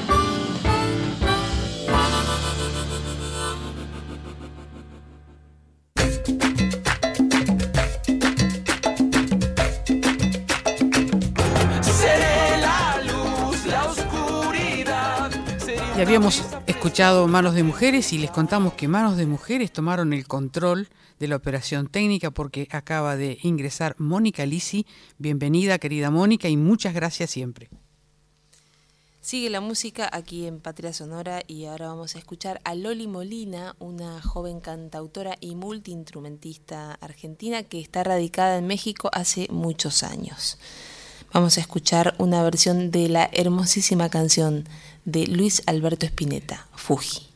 Habíamos escuchado Manos de Mujeres y les contamos que Manos de Mujeres tomaron el control de la operación técnica porque acaba de ingresar Mónica Lisi. Bienvenida, querida Mónica, y muchas gracias siempre. Sigue la música aquí en Patria Sonora y ahora vamos a escuchar a Loli Molina, una joven cantautora y multiinstrumentista argentina que está radicada en México hace muchos años. Vamos a escuchar una versión de la hermosísima canción de Luis Alberto Spinetta, Fuji.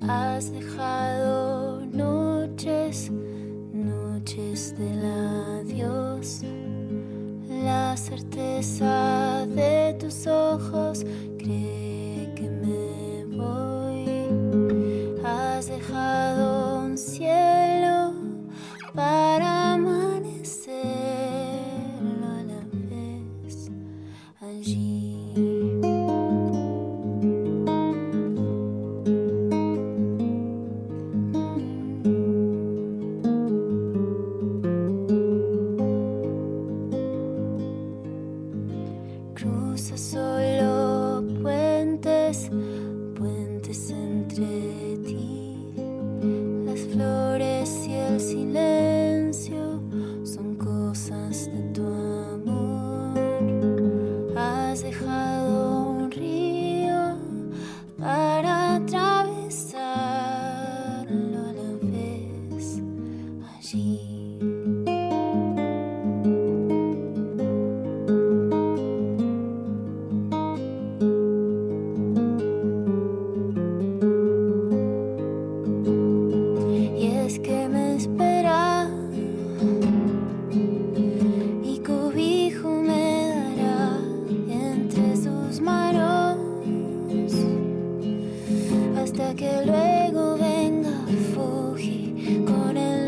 Has dejado noches, noches del adiós, la certeza de tus ojos cielo para hasta que luego venga Fuji con el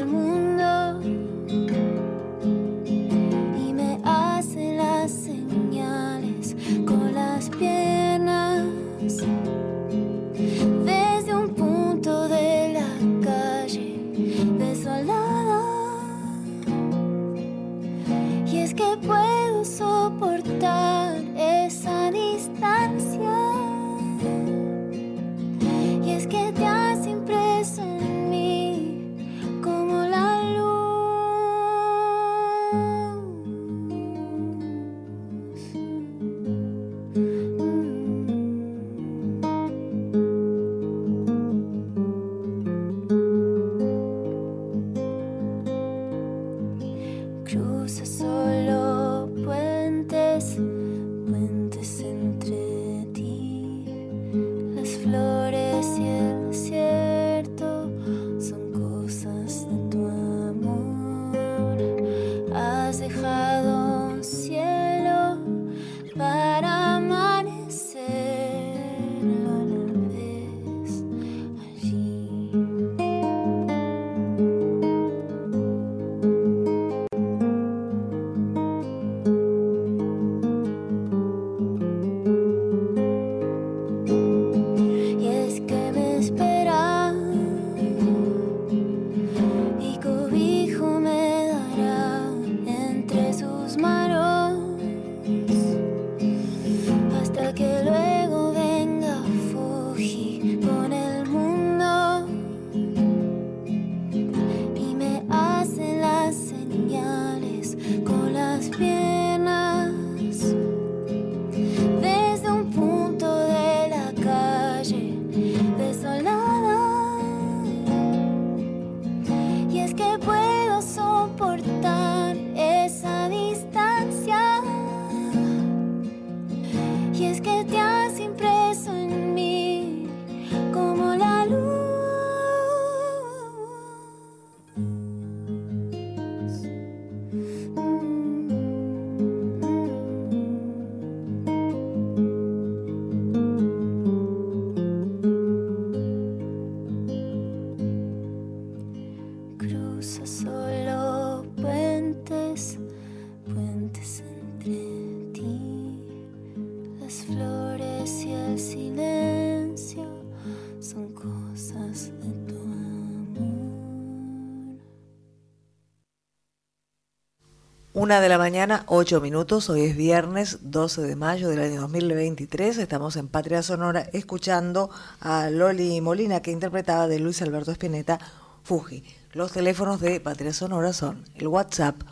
Una de la mañana, ocho minutos. Hoy es viernes 12 de mayo del año 2023. Estamos en Patria Sonora escuchando a Loli Molina que interpretaba de Luis Alberto Spinetta Fuji. Los teléfonos de Patria Sonora son el WhatsApp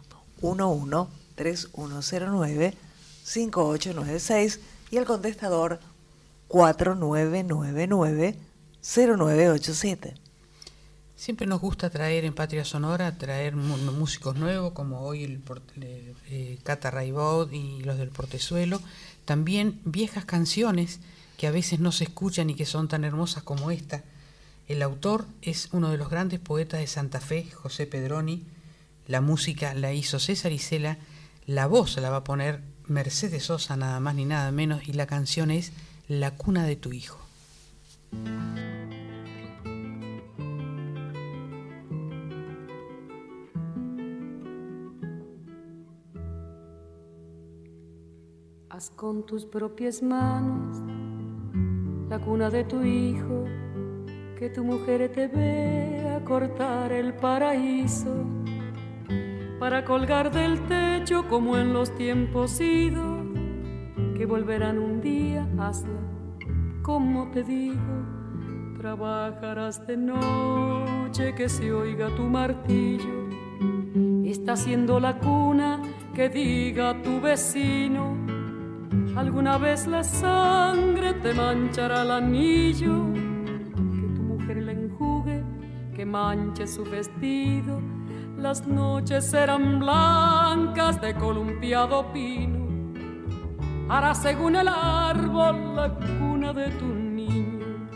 1131095896 y el contestador 49990987. Siempre nos gusta traer en Patria Sonora, traer músicos nuevos, como hoy el eh, Cata Raibot y los del Portezuelo. También viejas canciones que a veces no se escuchan y que son tan hermosas como esta. El autor es uno de los grandes poetas de Santa Fe, José Pedroni. La música la hizo César Isela. La voz la va a poner Mercedes Sosa, nada más ni nada menos. Y la canción es La cuna de tu hijo. Con tus propias manos la cuna de tu hijo, que tu mujer te vea cortar el paraíso para colgar del techo como en los tiempos idos, que volverán un día, hazla como te digo, trabajarás de noche que se oiga tu martillo, está haciendo la cuna que diga tu vecino. Alguna vez la sangre te manchará el anillo, que tu mujer le enjugue, que manche su vestido. Las noches serán blancas de columpiado pino. Hará según el árbol la cuna de tu niño,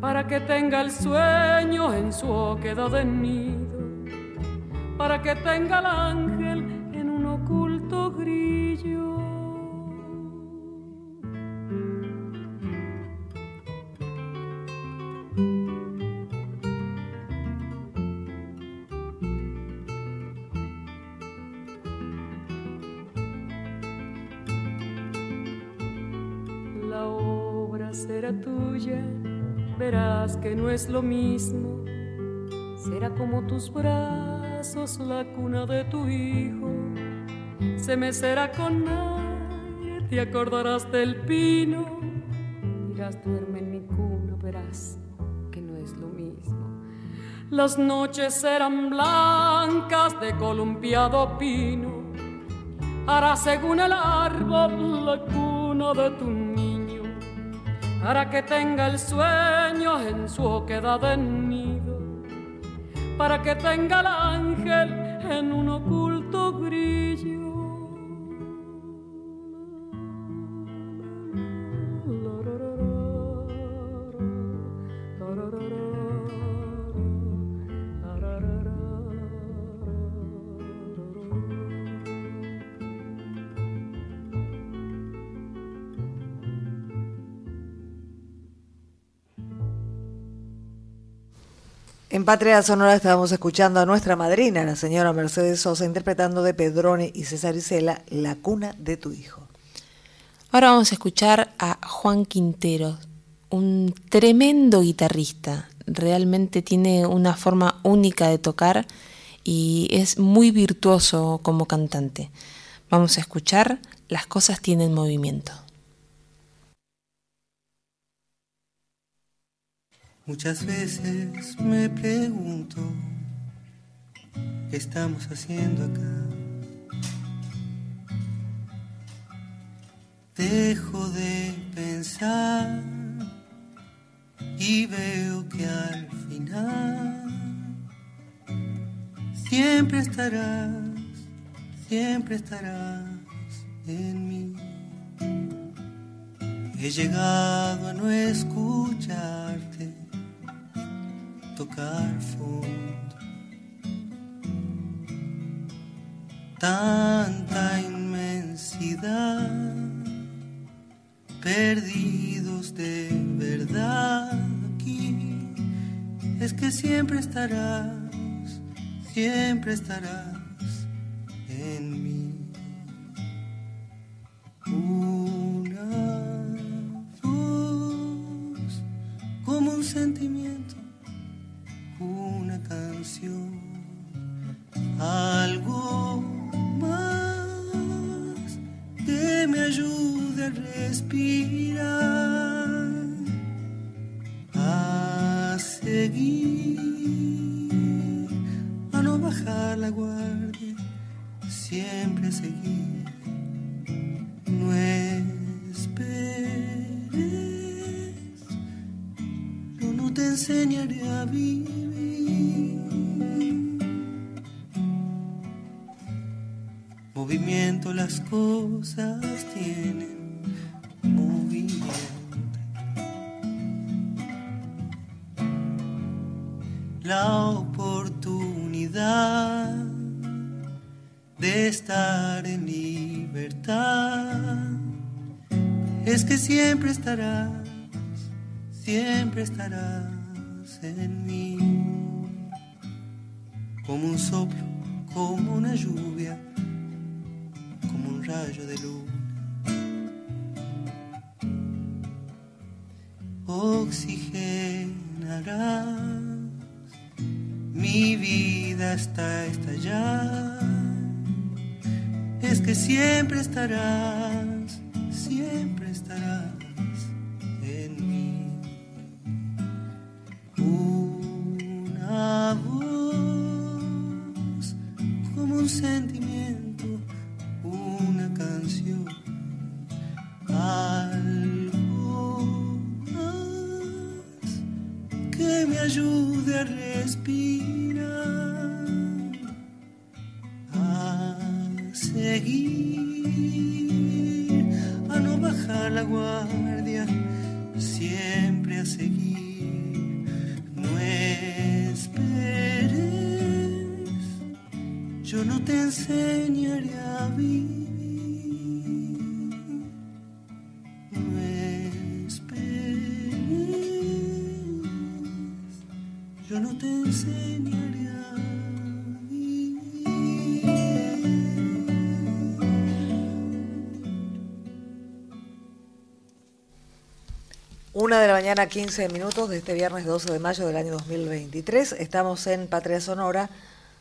para que tenga el sueño en su oquedad de nido, para que tenga el ángel verás que no es lo mismo. Será como tus brazos la cuna de tu hijo. se mecerá con aire, te acordarás del pino. Dirás, duerme en mi cuna, verás que no es lo mismo. Las noches serán blancas de columpiado pino. Hará según el árbol la cuna de tu. Hará que tenga el sueño en su oquedad de nido. Para que tenga el ángel en un oculto brillo. En Patria Sonora estábamos escuchando a nuestra madrina, la señora Mercedes Sosa, interpretando de Pedrone y César Isela La cuna de tu hijo. Ahora vamos a escuchar a Juan Quintero, un tremendo guitarrista. Realmente tiene una forma única de tocar y es muy virtuoso como cantante. Vamos a escuchar Las cosas tienen movimiento. Muchas veces me pregunto, ¿qué estamos haciendo acá? Dejo de pensar y veo que al final siempre estarás, siempre estarás en mí. He llegado a no escucharte Tanta inmensidad, perdidos de verdad aquí, es que siempre estarás, siempre estarás estarás, siempre estarás en mí. Como un soplo, como una lluvia, como un rayo de luz. Oxigenarás mi vida hasta estallar. Es que siempre estarás, mañana, 15 minutos de este viernes 12 de mayo del año 2023. Estamos en Patria Sonora.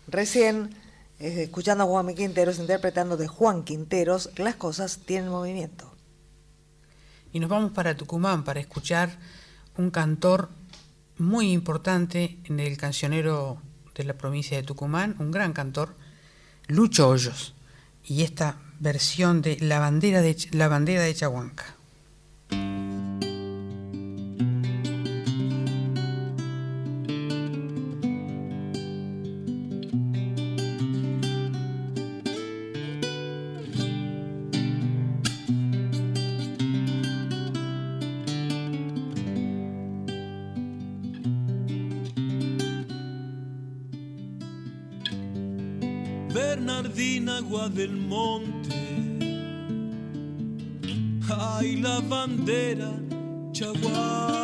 Recién eh, escuchando a Juan Quinteros interpretando de Juan Quinteros, Las cosas tienen movimiento. Y nos vamos para Tucumán para escuchar un cantor muy importante en el cancionero de la provincia de Tucumán, un gran cantor, Lucho Hoyos, y esta versión de La bandera de, Ch- la bandera de Chahuanca. Bernardina Agua del Monte. Ay, la bandera chaguanca.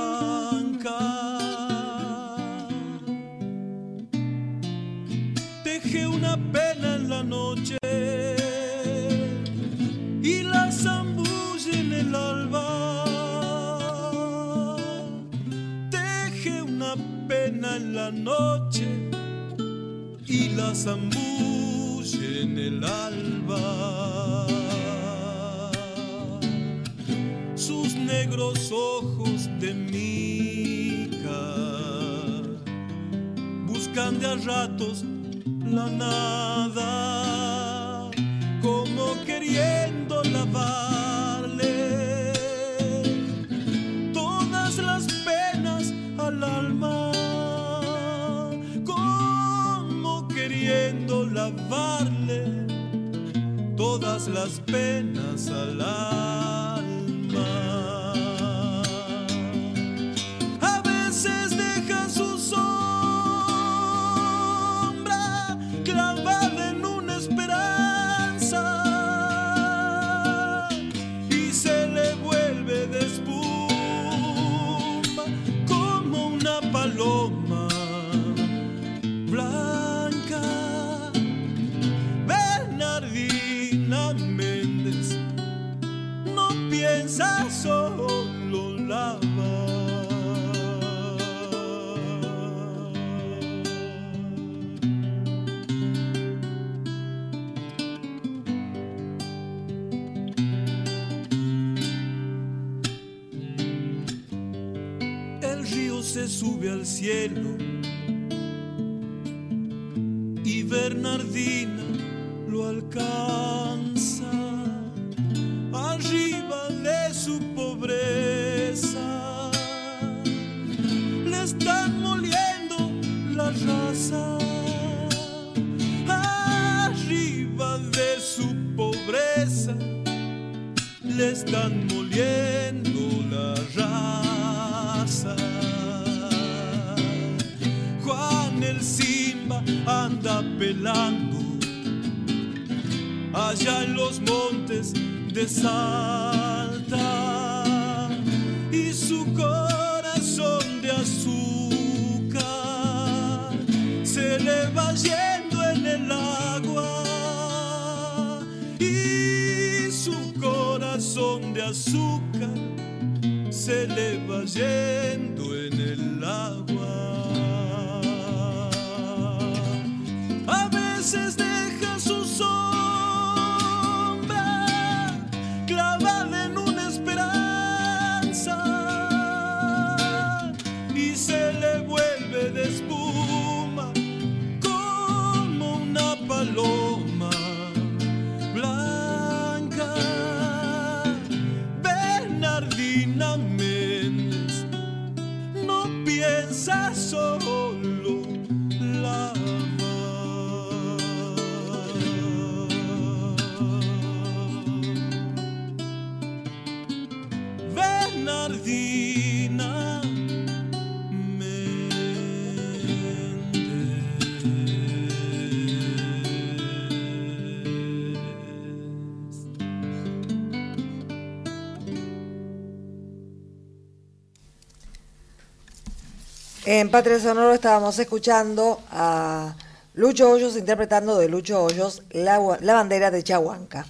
En Patria Sonoro estábamos escuchando a Lucho Hoyos interpretando de Lucho Hoyos la, la bandera de Chahuanca.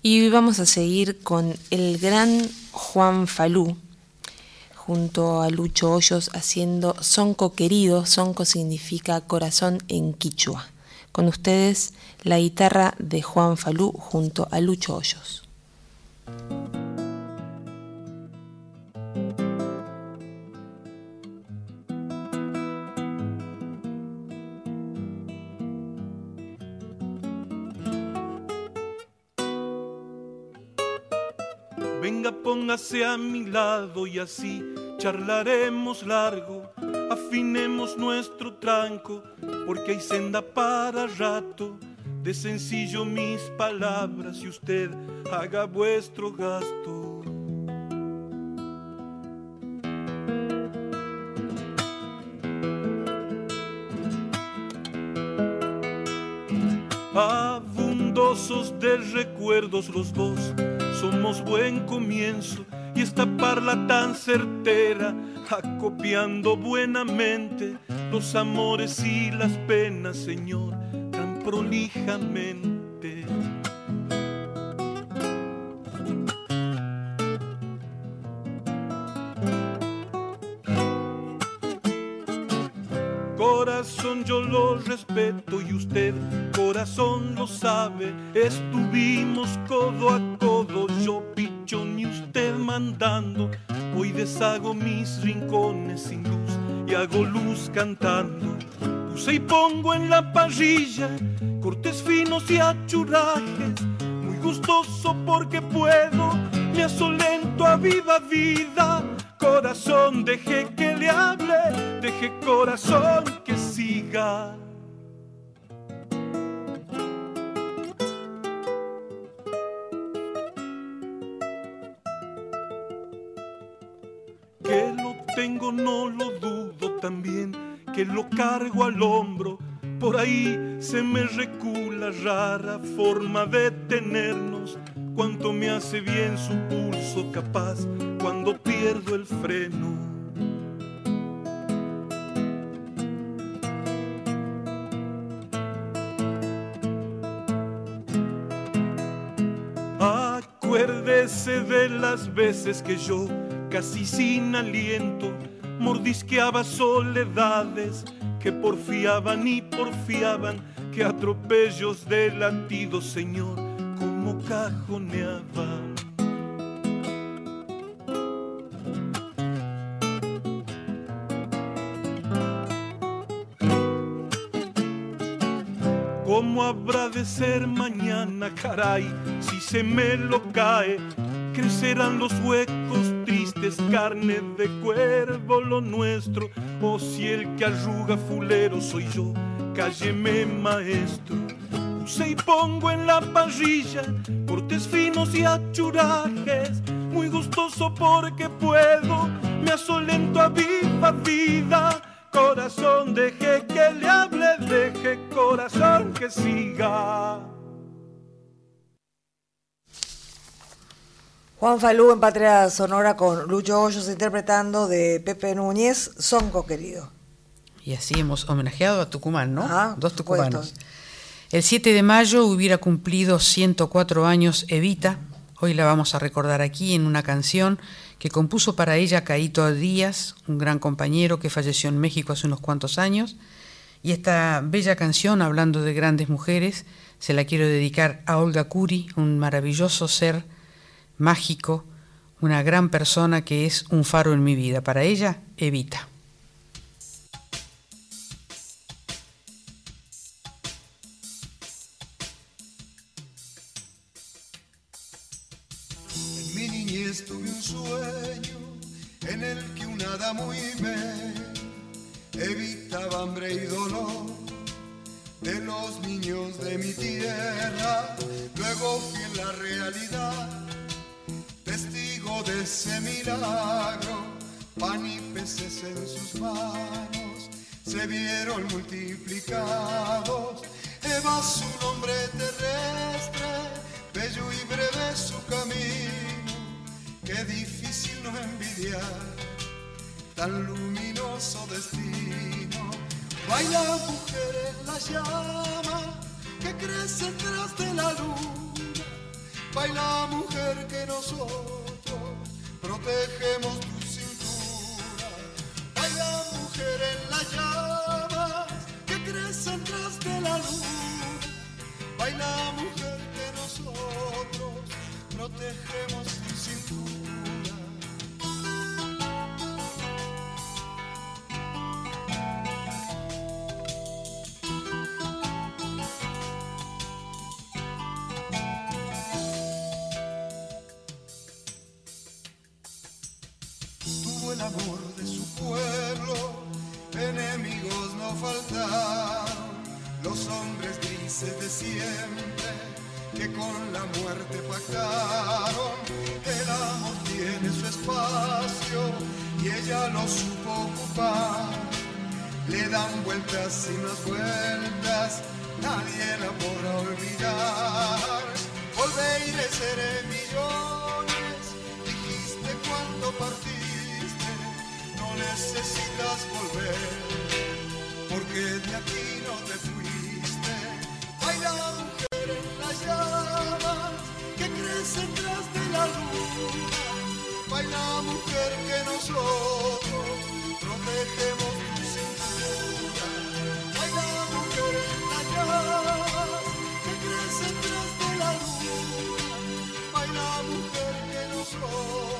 Y vamos a seguir con el gran Juan Falú, junto a Lucho Hoyos haciendo Sonco querido. Sonco significa corazón en quichua. Con ustedes la guitarra de Juan Falú junto a Lucho Hoyos. Póngase a mi lado y así charlaremos largo. Afinemos nuestro tranco, porque hay senda para rato. De sencillo mis palabras y usted haga vuestro gasto. Abundosos de recuerdos los dos, somos buen comienzo y esta parla tan certera, acopiando buenamente los amores y las penas, Señor, tan prolijamente. Corazón yo lo respeto y usted, corazón lo sabe. Estuvimos codo a codo, yo pichón y usted mandando. Hoy deshago mis rincones sin luz y hago luz cantando. Puse y pongo en la parrilla cortes finos y achurrajes. Muy gustoso porque puedo, me asolento a viva vida. Corazón, deje que le hable, deje corazón que siga. No lo dudo también, que lo cargo al hombro. Por ahí se me recula rara forma de tenernos. Cuánto me hace bien su pulso capaz cuando pierdo el freno. Acuérdese de las veces que yo, casi sin aliento, mordisqueaba soledades que porfiaban y porfiaban, que atropellos de latidos, Señor, como cajoneaban. ¿Cómo habrá de ser mañana, caray? Si se me lo cae, crecerán los huecos tristes, carne de cuervo lo nuestro. O si el que arruga fulero soy yo, cálleme maestro. Puse y pongo en la parrilla cortes finos y achurajes. Muy gustoso porque puedo, me asolento a viva vida. Corazón, deje que le hable, deje corazón que siga. Juan Falú en Patria Sonora con Lucho Hoyos interpretando de Pepe Núñez, Sonco querido. Y así hemos homenajeado a Tucumán, ¿no? Ajá, Dos supuesto. tucumanos. El 7 de mayo hubiera cumplido 104 años Evita. Hoy la vamos a recordar aquí en una canción que compuso para ella Caíto Díaz, un gran compañero que falleció en México hace unos cuantos años. Y esta bella canción, hablando de grandes mujeres, se la quiero dedicar a Olga Curi, un maravilloso ser mágico, una gran persona que es un faro en mi vida. Para ella, Evita. En mi niñez tuve un sueño en el que una hada muy me evitaba hambre y dolor de los niños de mi tierra. Luego fui en la realidad ese milagro. Pan y peces en sus manos se vieron multiplicados. Eva su nombre terrestre, bello y breve su camino. Qué difícil no envidiar tan luminoso destino. Baila mujer en la llama que crece tras de la luna. Baila mujer que nosotros protegemos tu cintura. Baila mujer en la llama que crece tras de la luna. Baila mujer que nosotros protegemos tu cintura. Faltaron, los hombres grises de siempre que con la muerte pactaron. El amor tiene su espacio y ella lo supo ocupar. Le dan vueltas y más vueltas, nadie la podrá olvidar. Volveré, seré millones, dijiste cuando partiste, no necesitas volver, porque de aquí no te fuiste. Baila mujer en la llama que crece tras de la luna. Baila mujer que nosotros protegemos tu cintura. Baila mujer en la llama que crece tras de la luna. Baila mujer que nosotros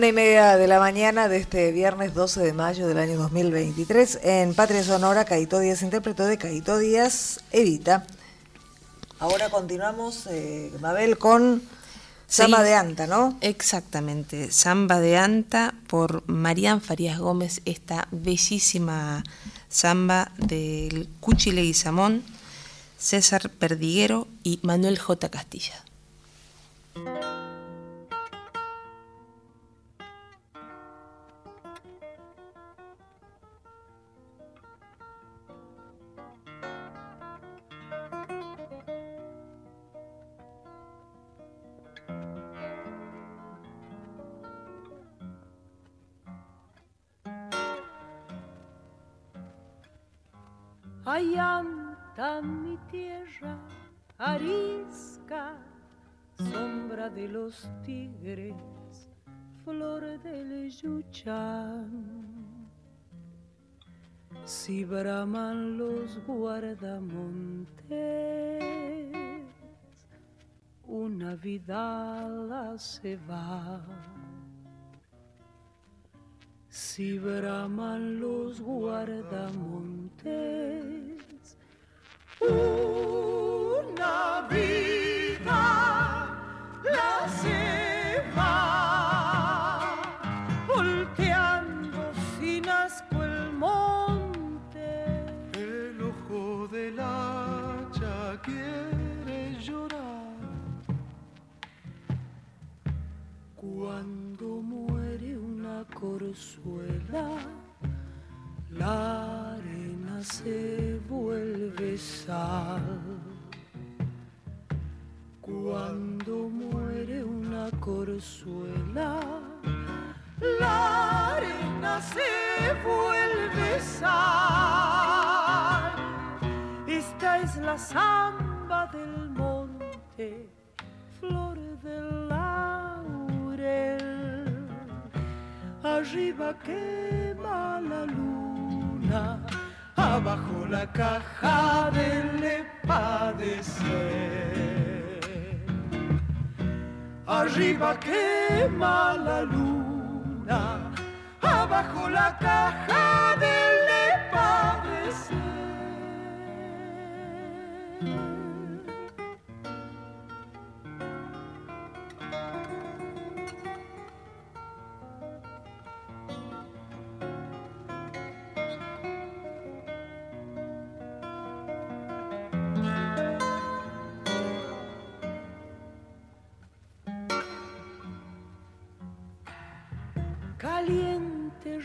Una y media de la mañana de este viernes 12 de mayo del año 2023 en Patria Sonora, Caito Díaz interpretó de Caito Díaz Evita. Ahora continuamos, eh, Mabel, con Samba Sí. de Anta, ¿no? Exactamente, Samba de Anta por Marían Farías Gómez, esta bellísima samba del Cuchi Leguizamón, César Perdiguero y Manuel J. Castilla. Mi tierra, arisca, sombra de los tigres, flor del yuchán. Si braman los guardamontes, una vida se va. Si braman los guardamontes, una vida la se va, volteando sin asco el monte. El ojo del hacha quiere llorar. Cuando muere una corzuela, la se vuelve sal. Cuando muere una corzuela, la arena se vuelve sal. Esta es la samba del monte, flor del laurel. Arriba quema la luna, abajo la caja del padecer. Arriba quema la luna, abajo la caja del padecer.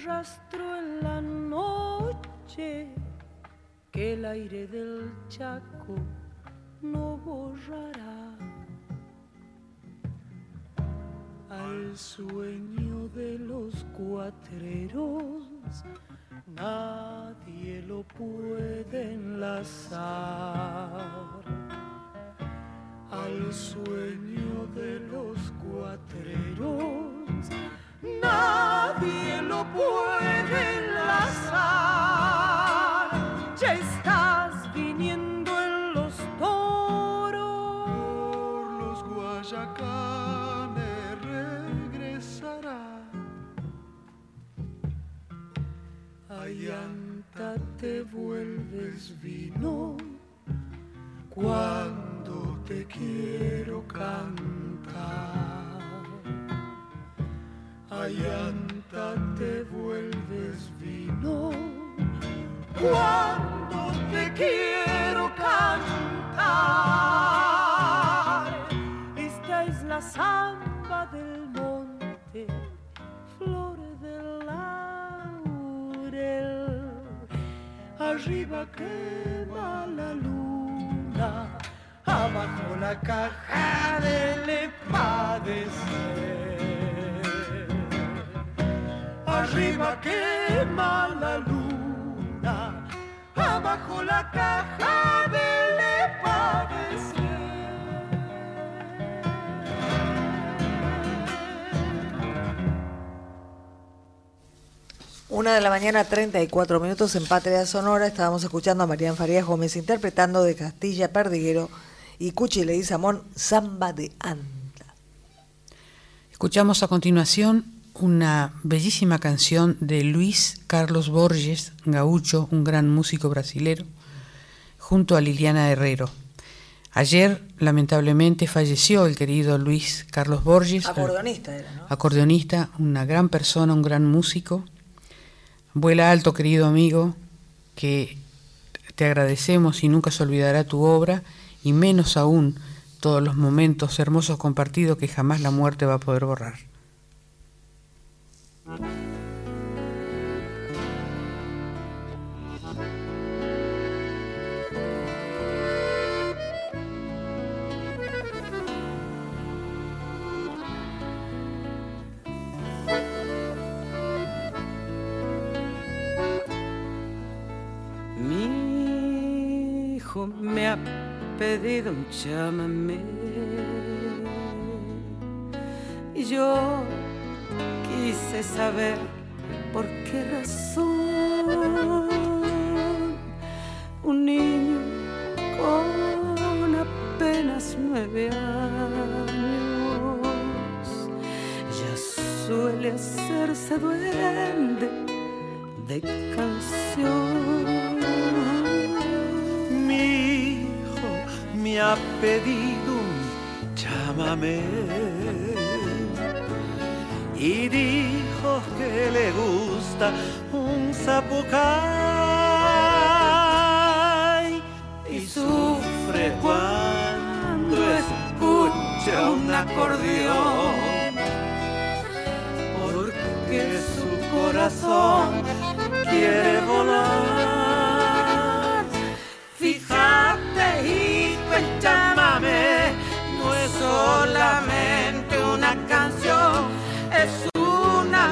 Rastro en la noche que el aire del Chaco no borrará. Al sueño de los cuatreros nadie lo puede enlazar. Al sueño de los cuatreros nadie lo puede enlazar. Ya estás viniendo en los toros. Por los guayacanes regresará. Allanta te vuelves vino cuando te quiero cantar. Allanta te vuelves vino cuando te quiero cantar. Esta es la samba del monte, flor del laurel. Arriba quema la luna, abajo la caja del padecer. Arriba quema la luna, abajo la caja del padecer. Una de la mañana, 34 minutos en Patria Sonora. Estábamos escuchando a Marian Farías Gómez interpretando de Castilla Perdiguero y Cuchi Leguizamón, Samba de Anda. Escuchamos a continuación una bellísima canción de Luis Carlos Borges, gaucho, un gran músico brasilero, junto a Liliana Herrero. Ayer, lamentablemente, falleció el querido Luis Carlos Borges. Acordeonista era, ¿no? Acordeonista, una gran persona, un gran músico. Vuela alto, querido amigo, que te agradecemos y nunca se olvidará tu obra, y menos aún todos los momentos hermosos compartidos que jamás la muerte va a poder borrar. Mi hijo me ha pedido un chamamé y yo sé saber por qué razón un niño con apenas nueve años ya suele hacerse duende de canción. Mi hijo me ha pedido un y dijo que le gusta un zapucay y sufre cuando escucha un acordeón porque su corazón quiere volar. Fíjate, el llámame no es solamente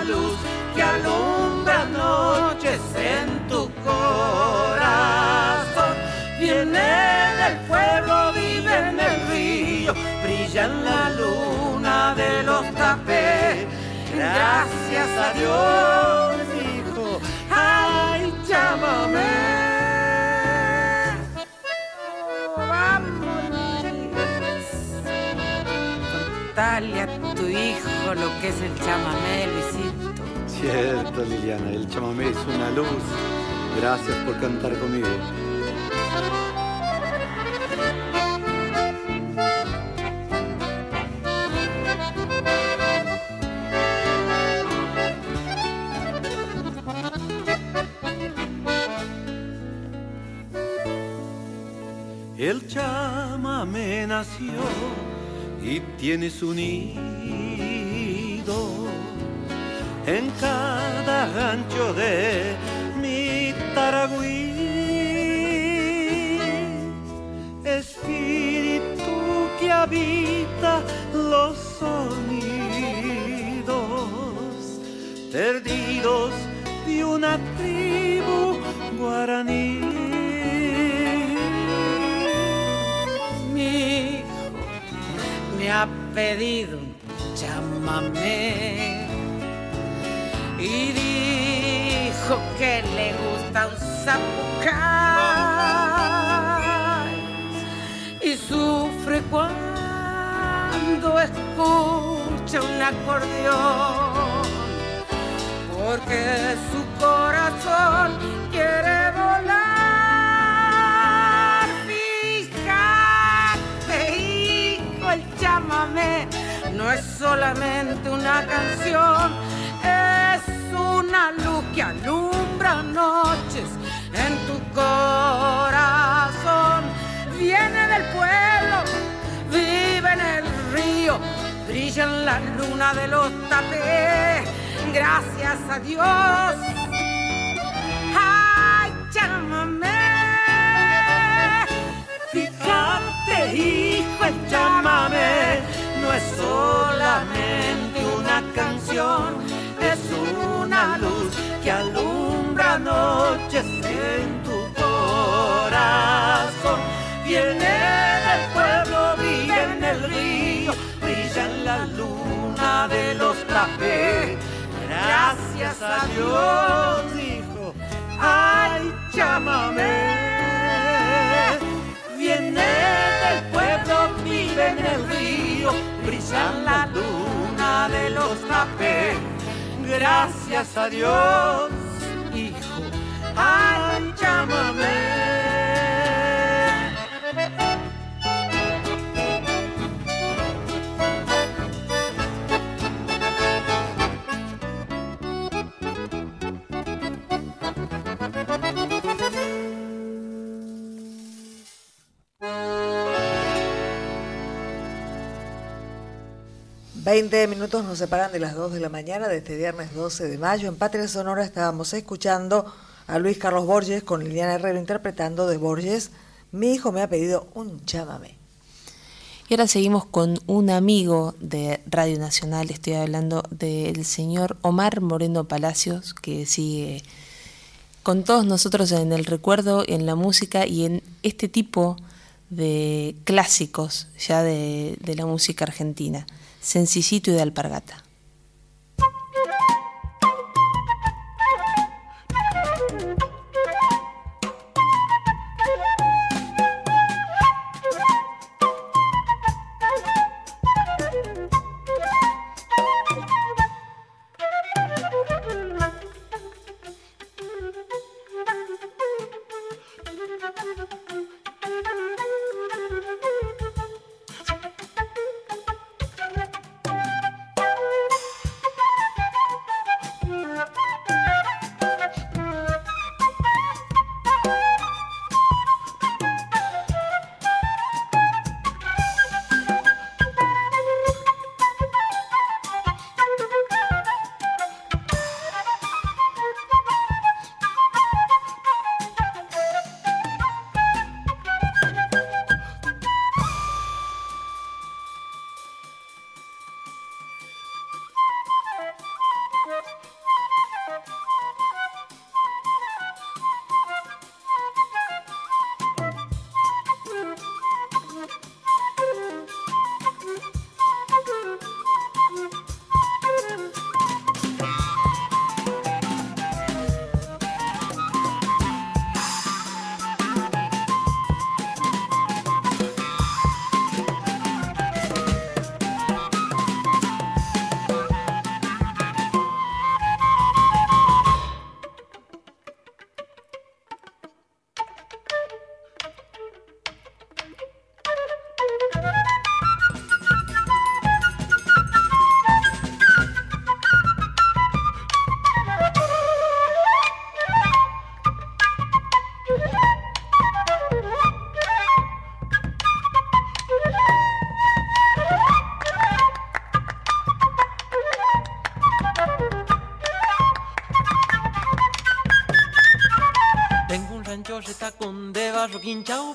luz que alumbra noches en tu corazón. Viene del pueblo, vive en el río, brilla en la luna de los tapés. Gracias a Dios, hijo, ay, llámame. A tu hijo lo que es el chamamé, Luisito. Cierto, Liliana, el chamamé es una luz. Gracias por cantar conmigo. El chamamé nació y tiene su nido en cada gancho de mi taragüí. Espíritu que habita los sonidos perdidos de una tribu guaraní. Ha pedido chamamé y dijo que le gusta un zapucay y sufre cuando escucha un acordeón porque su corazón solamente una canción, es una luz que alumbra noches en tu corazón. Viene del pueblo, vive en el río, brilla en la luna de los tapés. Gracias a Dios. Ay, llámame. Fíjate, hijo, el llámame es solamente una canción, es una luz que alumbra noches en tu corazón. Viene del pueblo, vive en el río, brilla en la luna de los tapés. Gracias a Dios, hijo, ay, llámame. Viene del pueblo, vive en el río, brilla la luna de los tapés. Gracias a Dios, hijo, ay, llámame. Veinte minutos nos separan de las 2 de la mañana de este viernes 12 de mayo. En Patria Sonora estábamos escuchando a Luis Carlos Borges con Liliana Herrero interpretando de Borges. Mi hijo me ha pedido un chámame. Y ahora seguimos con un amigo de Radio Nacional, estoy hablando del señor Omar Moreno Palacios, que sigue con todos nosotros en el recuerdo, en la música y en este tipo de clásicos ya de la música argentina, Sencillito y de Alpargata.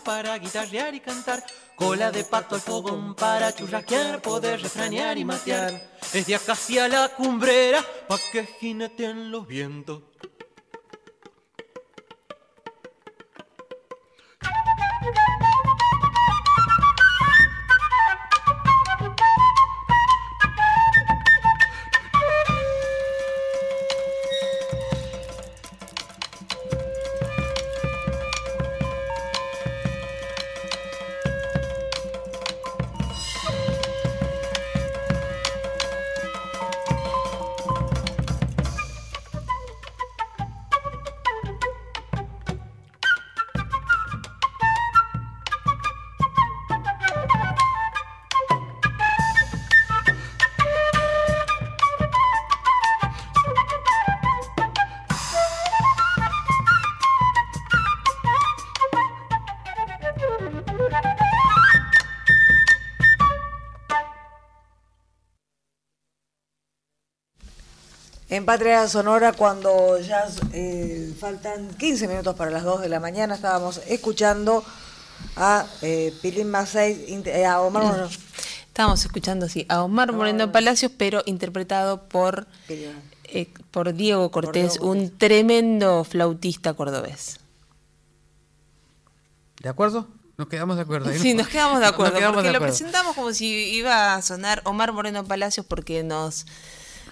Para guitarrear y cantar. Cola de pato al fogón para churrasquear, poder refranear y matear. Desde acá hacia la cumbrera, pa' que jineteen los vientos. Patria Sonora, cuando ya eh, faltan 15 minutos para las 2 de la mañana, estábamos escuchando a eh, Pilín Macei, eh, a Omar Moreno. Estábamos escuchando, sí, a Omar Moreno Palacios, pero interpretado por, eh, por Diego Cortés, Diego un tremendo flautista cordobés. ¿De acuerdo? Nos quedamos de acuerdo. Sí, ¿no? nos quedamos de Nos acuerdo, quedamos porque de lo acuerdo. presentamos como si iba a sonar Omar Moreno Palacios porque nos,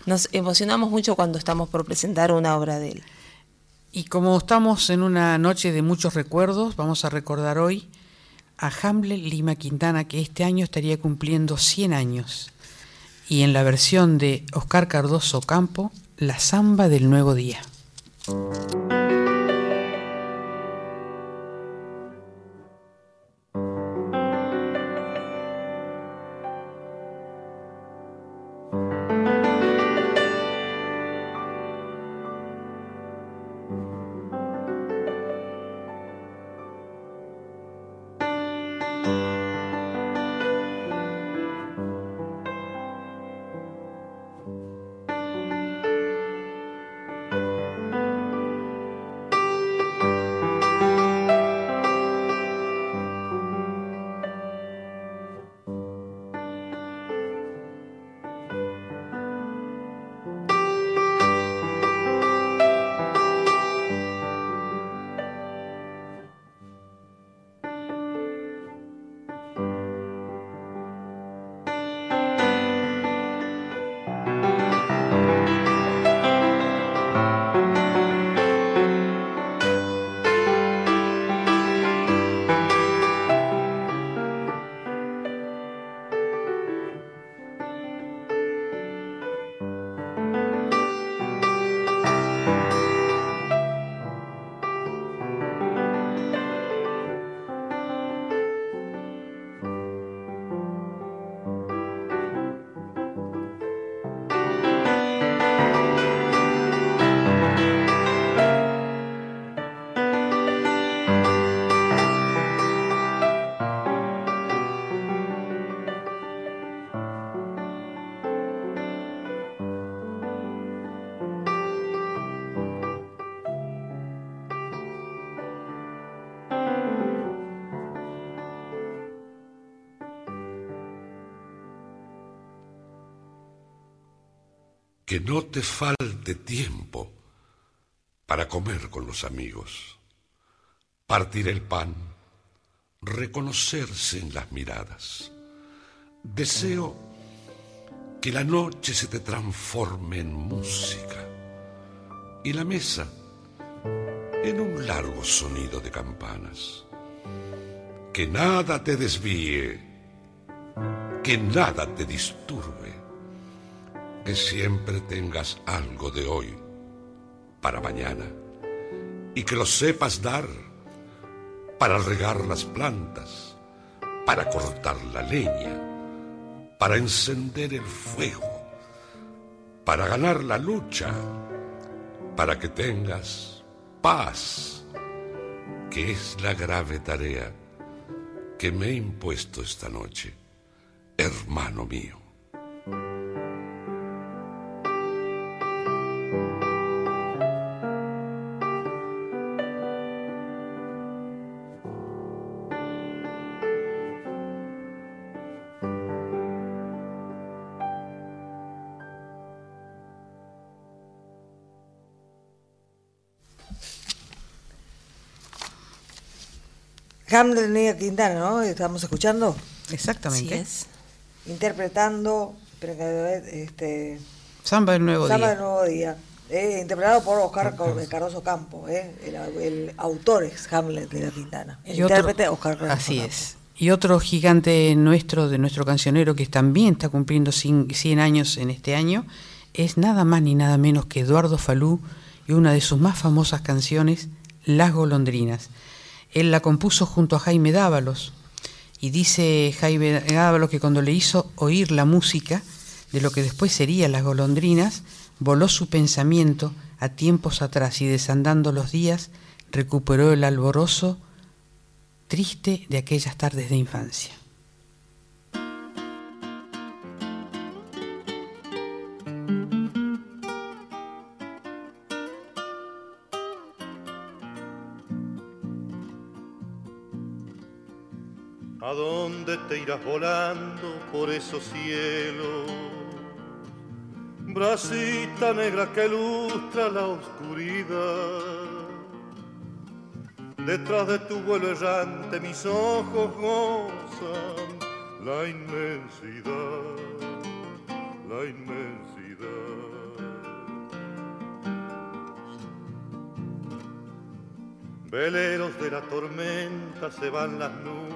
nos emocionamos mucho cuando estamos por presentar una obra de él. Y como estamos en una noche de muchos recuerdos, vamos a recordar hoy a Hamlet Lima Quintana, que este año estaría cumpliendo 100 años. Y en la versión de Oscar Cardoso Campo, La Zamba del Nuevo Día. Que no te falte tiempo para comer con los amigos, partir el pan, reconocerse en las miradas. Deseo que la noche se te transforme en música y la mesa en un largo sonido de campanas. Que nada te desvíe, que nada te disturbe que siempre tengas algo de hoy para mañana y que lo sepas dar para regar las plantas, para cortar la leña, para encender el fuego, para ganar la lucha, para que tengas paz, que es la grave tarea que me he impuesto esta noche, hermano mío. Hamlet de Nina Quintana, ¿no? Estamos escuchando. Exactamente. Así es. Interpretando, este, Samba del Nuevo Samba Día. del Nuevo Día. eh, interpretado por Oscar Cardoso Campo. eh, el, el autor es Hamlet de la Quintana. El Y otro- intérprete Oscar Cardoso Así Campo. es. Y otro gigante nuestro, de nuestro cancionero, que también está cumpliendo cin- 100 años en este año, es nada más ni nada menos que Eduardo Falú y una de sus más famosas canciones, Las golondrinas. Él la compuso junto a Jaime Dávalos. Y dice Jaime Dávalos que cuando le hizo oír la música de lo que después sería Las golondrinas, voló su pensamiento a tiempos atrás y desandando los días, recuperó el alborozo triste de aquellas tardes de infancia. Volando por esos cielos? Bracita negra que ilustra la oscuridad. Detrás de tu vuelo errante mis ojos gozan la inmensidad, la inmensidad. Veleros de la tormenta se van las nubes,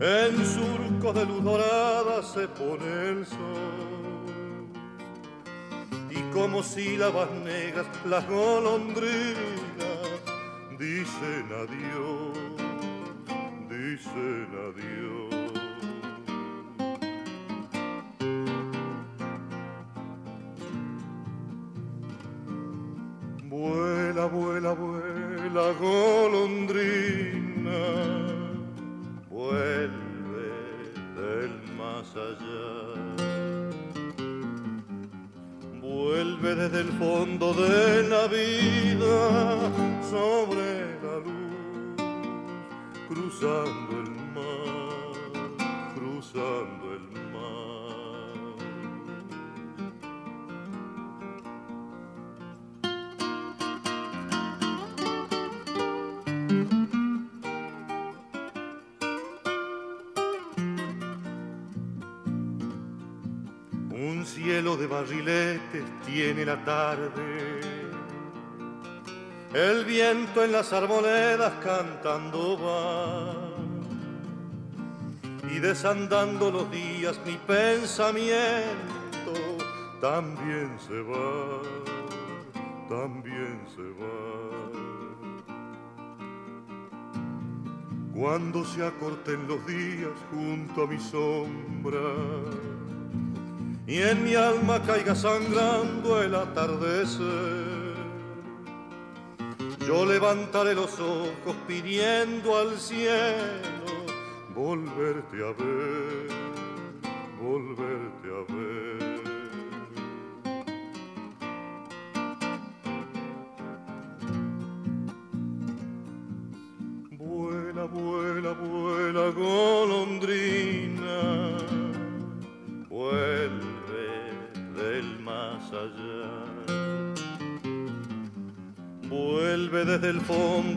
en surcos de luz dorada se pone el sol, y como sílabas negras las golondrinas dicen adiós, dicen adiós. Vuela, vuela, vuela, golondrina, fondo de la vida sobre la luz, cruzando tiene la tarde. El viento en las arboledas cantando va. Y desandando los días mi pensamiento también se va, también se va. Cuando se acorten los días junto a mi sombra y en mi alma caiga sangrando el atardecer. Yo levantaré los ojos pidiendo al cielo volverte a ver, volverte a ver.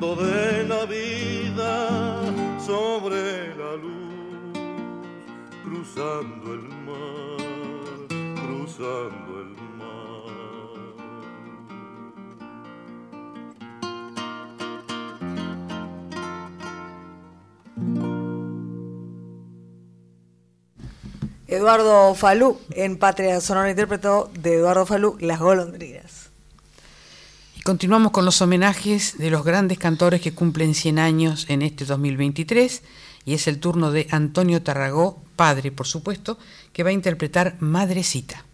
Fondo de la vida sobre la luz, cruzando el mar, cruzando el mar. Eduardo Falú, en Patria Sonora interpretó de Eduardo Falú Las golondrinas. Continuamos con los homenajes de los grandes cantores que cumplen 100 años en este 2023 y es el turno de Antonio Tarragó, padre por supuesto, que va a interpretar. Madrecita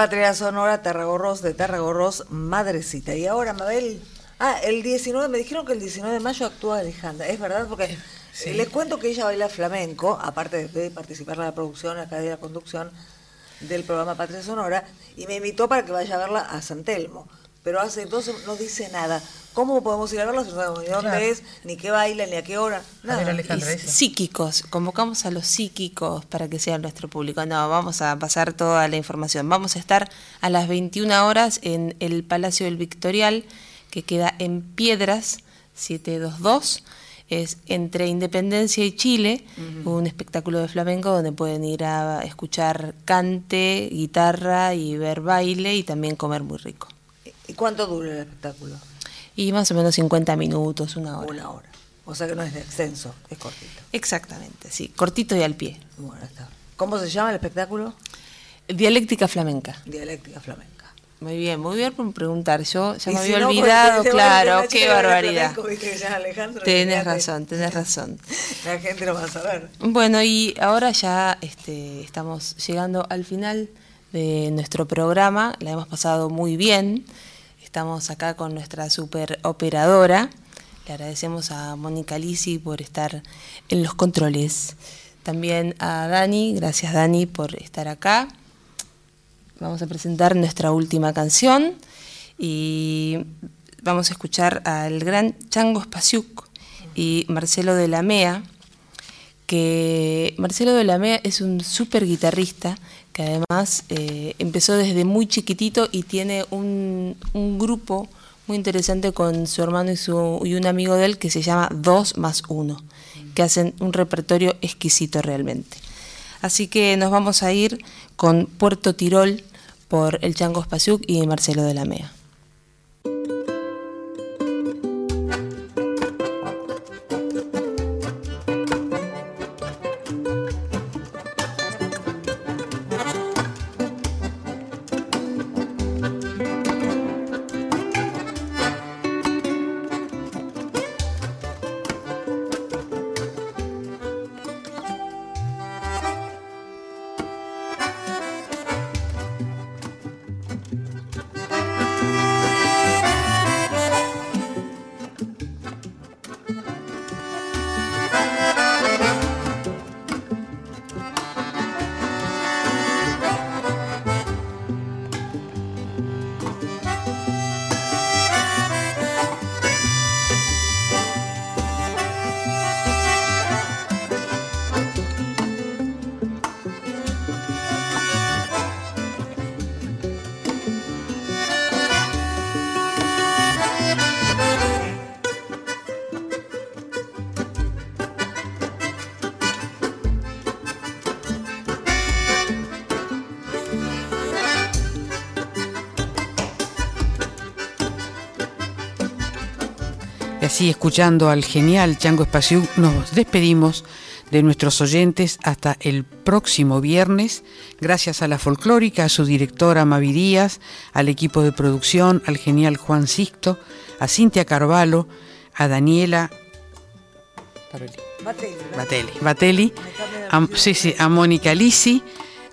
Patria Sonora, Tarragorros de Tarragorros, Madrecita. Y ahora, Mabel. Ah, el 19, me dijeron que el 19 de mayo actúa Alejandra. ¿Es verdad? Porque eh, les cuento que ella baila flamenco, aparte de participar en la producción, acá de la conducción del programa Patria Sonora, y me invitó para que vaya a verla a San Telmo. Pero hace dos no dice nada. ¿Cómo podemos ir a verla si no sabemos ni dónde Claro. es, ni qué baila, ni a qué hora? Nada. Y psíquicos, convocamos a los psíquicos para que sean nuestro público. No, vamos a pasar toda la información. Vamos a estar a las 21 horas en el Palacio del Victorial, que queda en Piedras 722. Es entre Independencia y Chile, un espectáculo de flamenco donde pueden ir a escuchar cante, guitarra y ver baile y también comer muy rico. ¿Y cuánto dura el espectáculo? Y más o menos 50 minutos, una hora. Una hora. O sea que no es de extenso, es cortito. Exactamente, sí, cortito y al pie. Bueno, está. ¿Cómo se llama el espectáculo? Dialéctica flamenca. Dialéctica flamenca. Muy bien, muy bien por preguntar. Yo ya me si había no, olvidado, claro, qué barbaridad. flamenco, Tenés razón, tenés razón. La gente lo va a saber. Bueno, y ahora ya este, estamos llegando al final de nuestro programa. La hemos pasado muy bien. Estamos acá con nuestra super operadora. Le agradecemos a Mónica Lisi por estar en los controles. También a Dani, gracias Dani por estar acá. Vamos a presentar nuestra última canción y vamos a escuchar al gran Chango Spasiuk y Marcelo de la Mea, que Marcelo de la Mea es un súper guitarrista además eh, empezó desde muy chiquitito y tiene un, un grupo muy interesante con su hermano y, su, y un amigo de él que se llama Dos más Uno, que hacen un repertorio exquisito realmente. Así que nos vamos a ir con Puerto Tirol por el Chango Spasiuk y Marcelo de la Mea. Así, escuchando al genial Chango Espaciú, nos despedimos de nuestros oyentes hasta el próximo viernes. Gracias a la folclórica, a su directora Mavi Díaz, al equipo de producción, al genial Juan Sixto, a Cintia Carvalho, a Daniela Batelli, Batelli, a, sí, sí, a Mónica Lisi,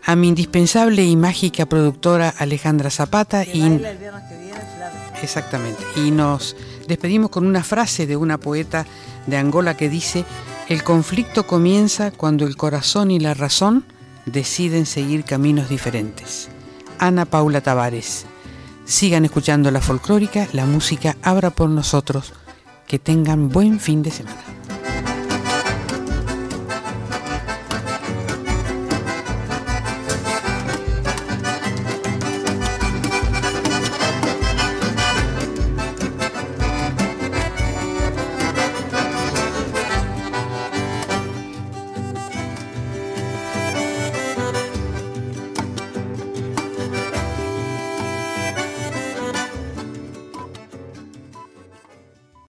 a mi indispensable y mágica productora Alejandra Zapata y Baila el viernes que viene, flamenco. Exactamente. Y nos despedimos con una frase de una poeta de Angola que dice, el conflicto comienza cuando el corazón y la razón deciden seguir caminos diferentes. Ana Paula Tavares. Sigan escuchando la folclórica, la música abra por nosotros. Que tengan buen fin de semana.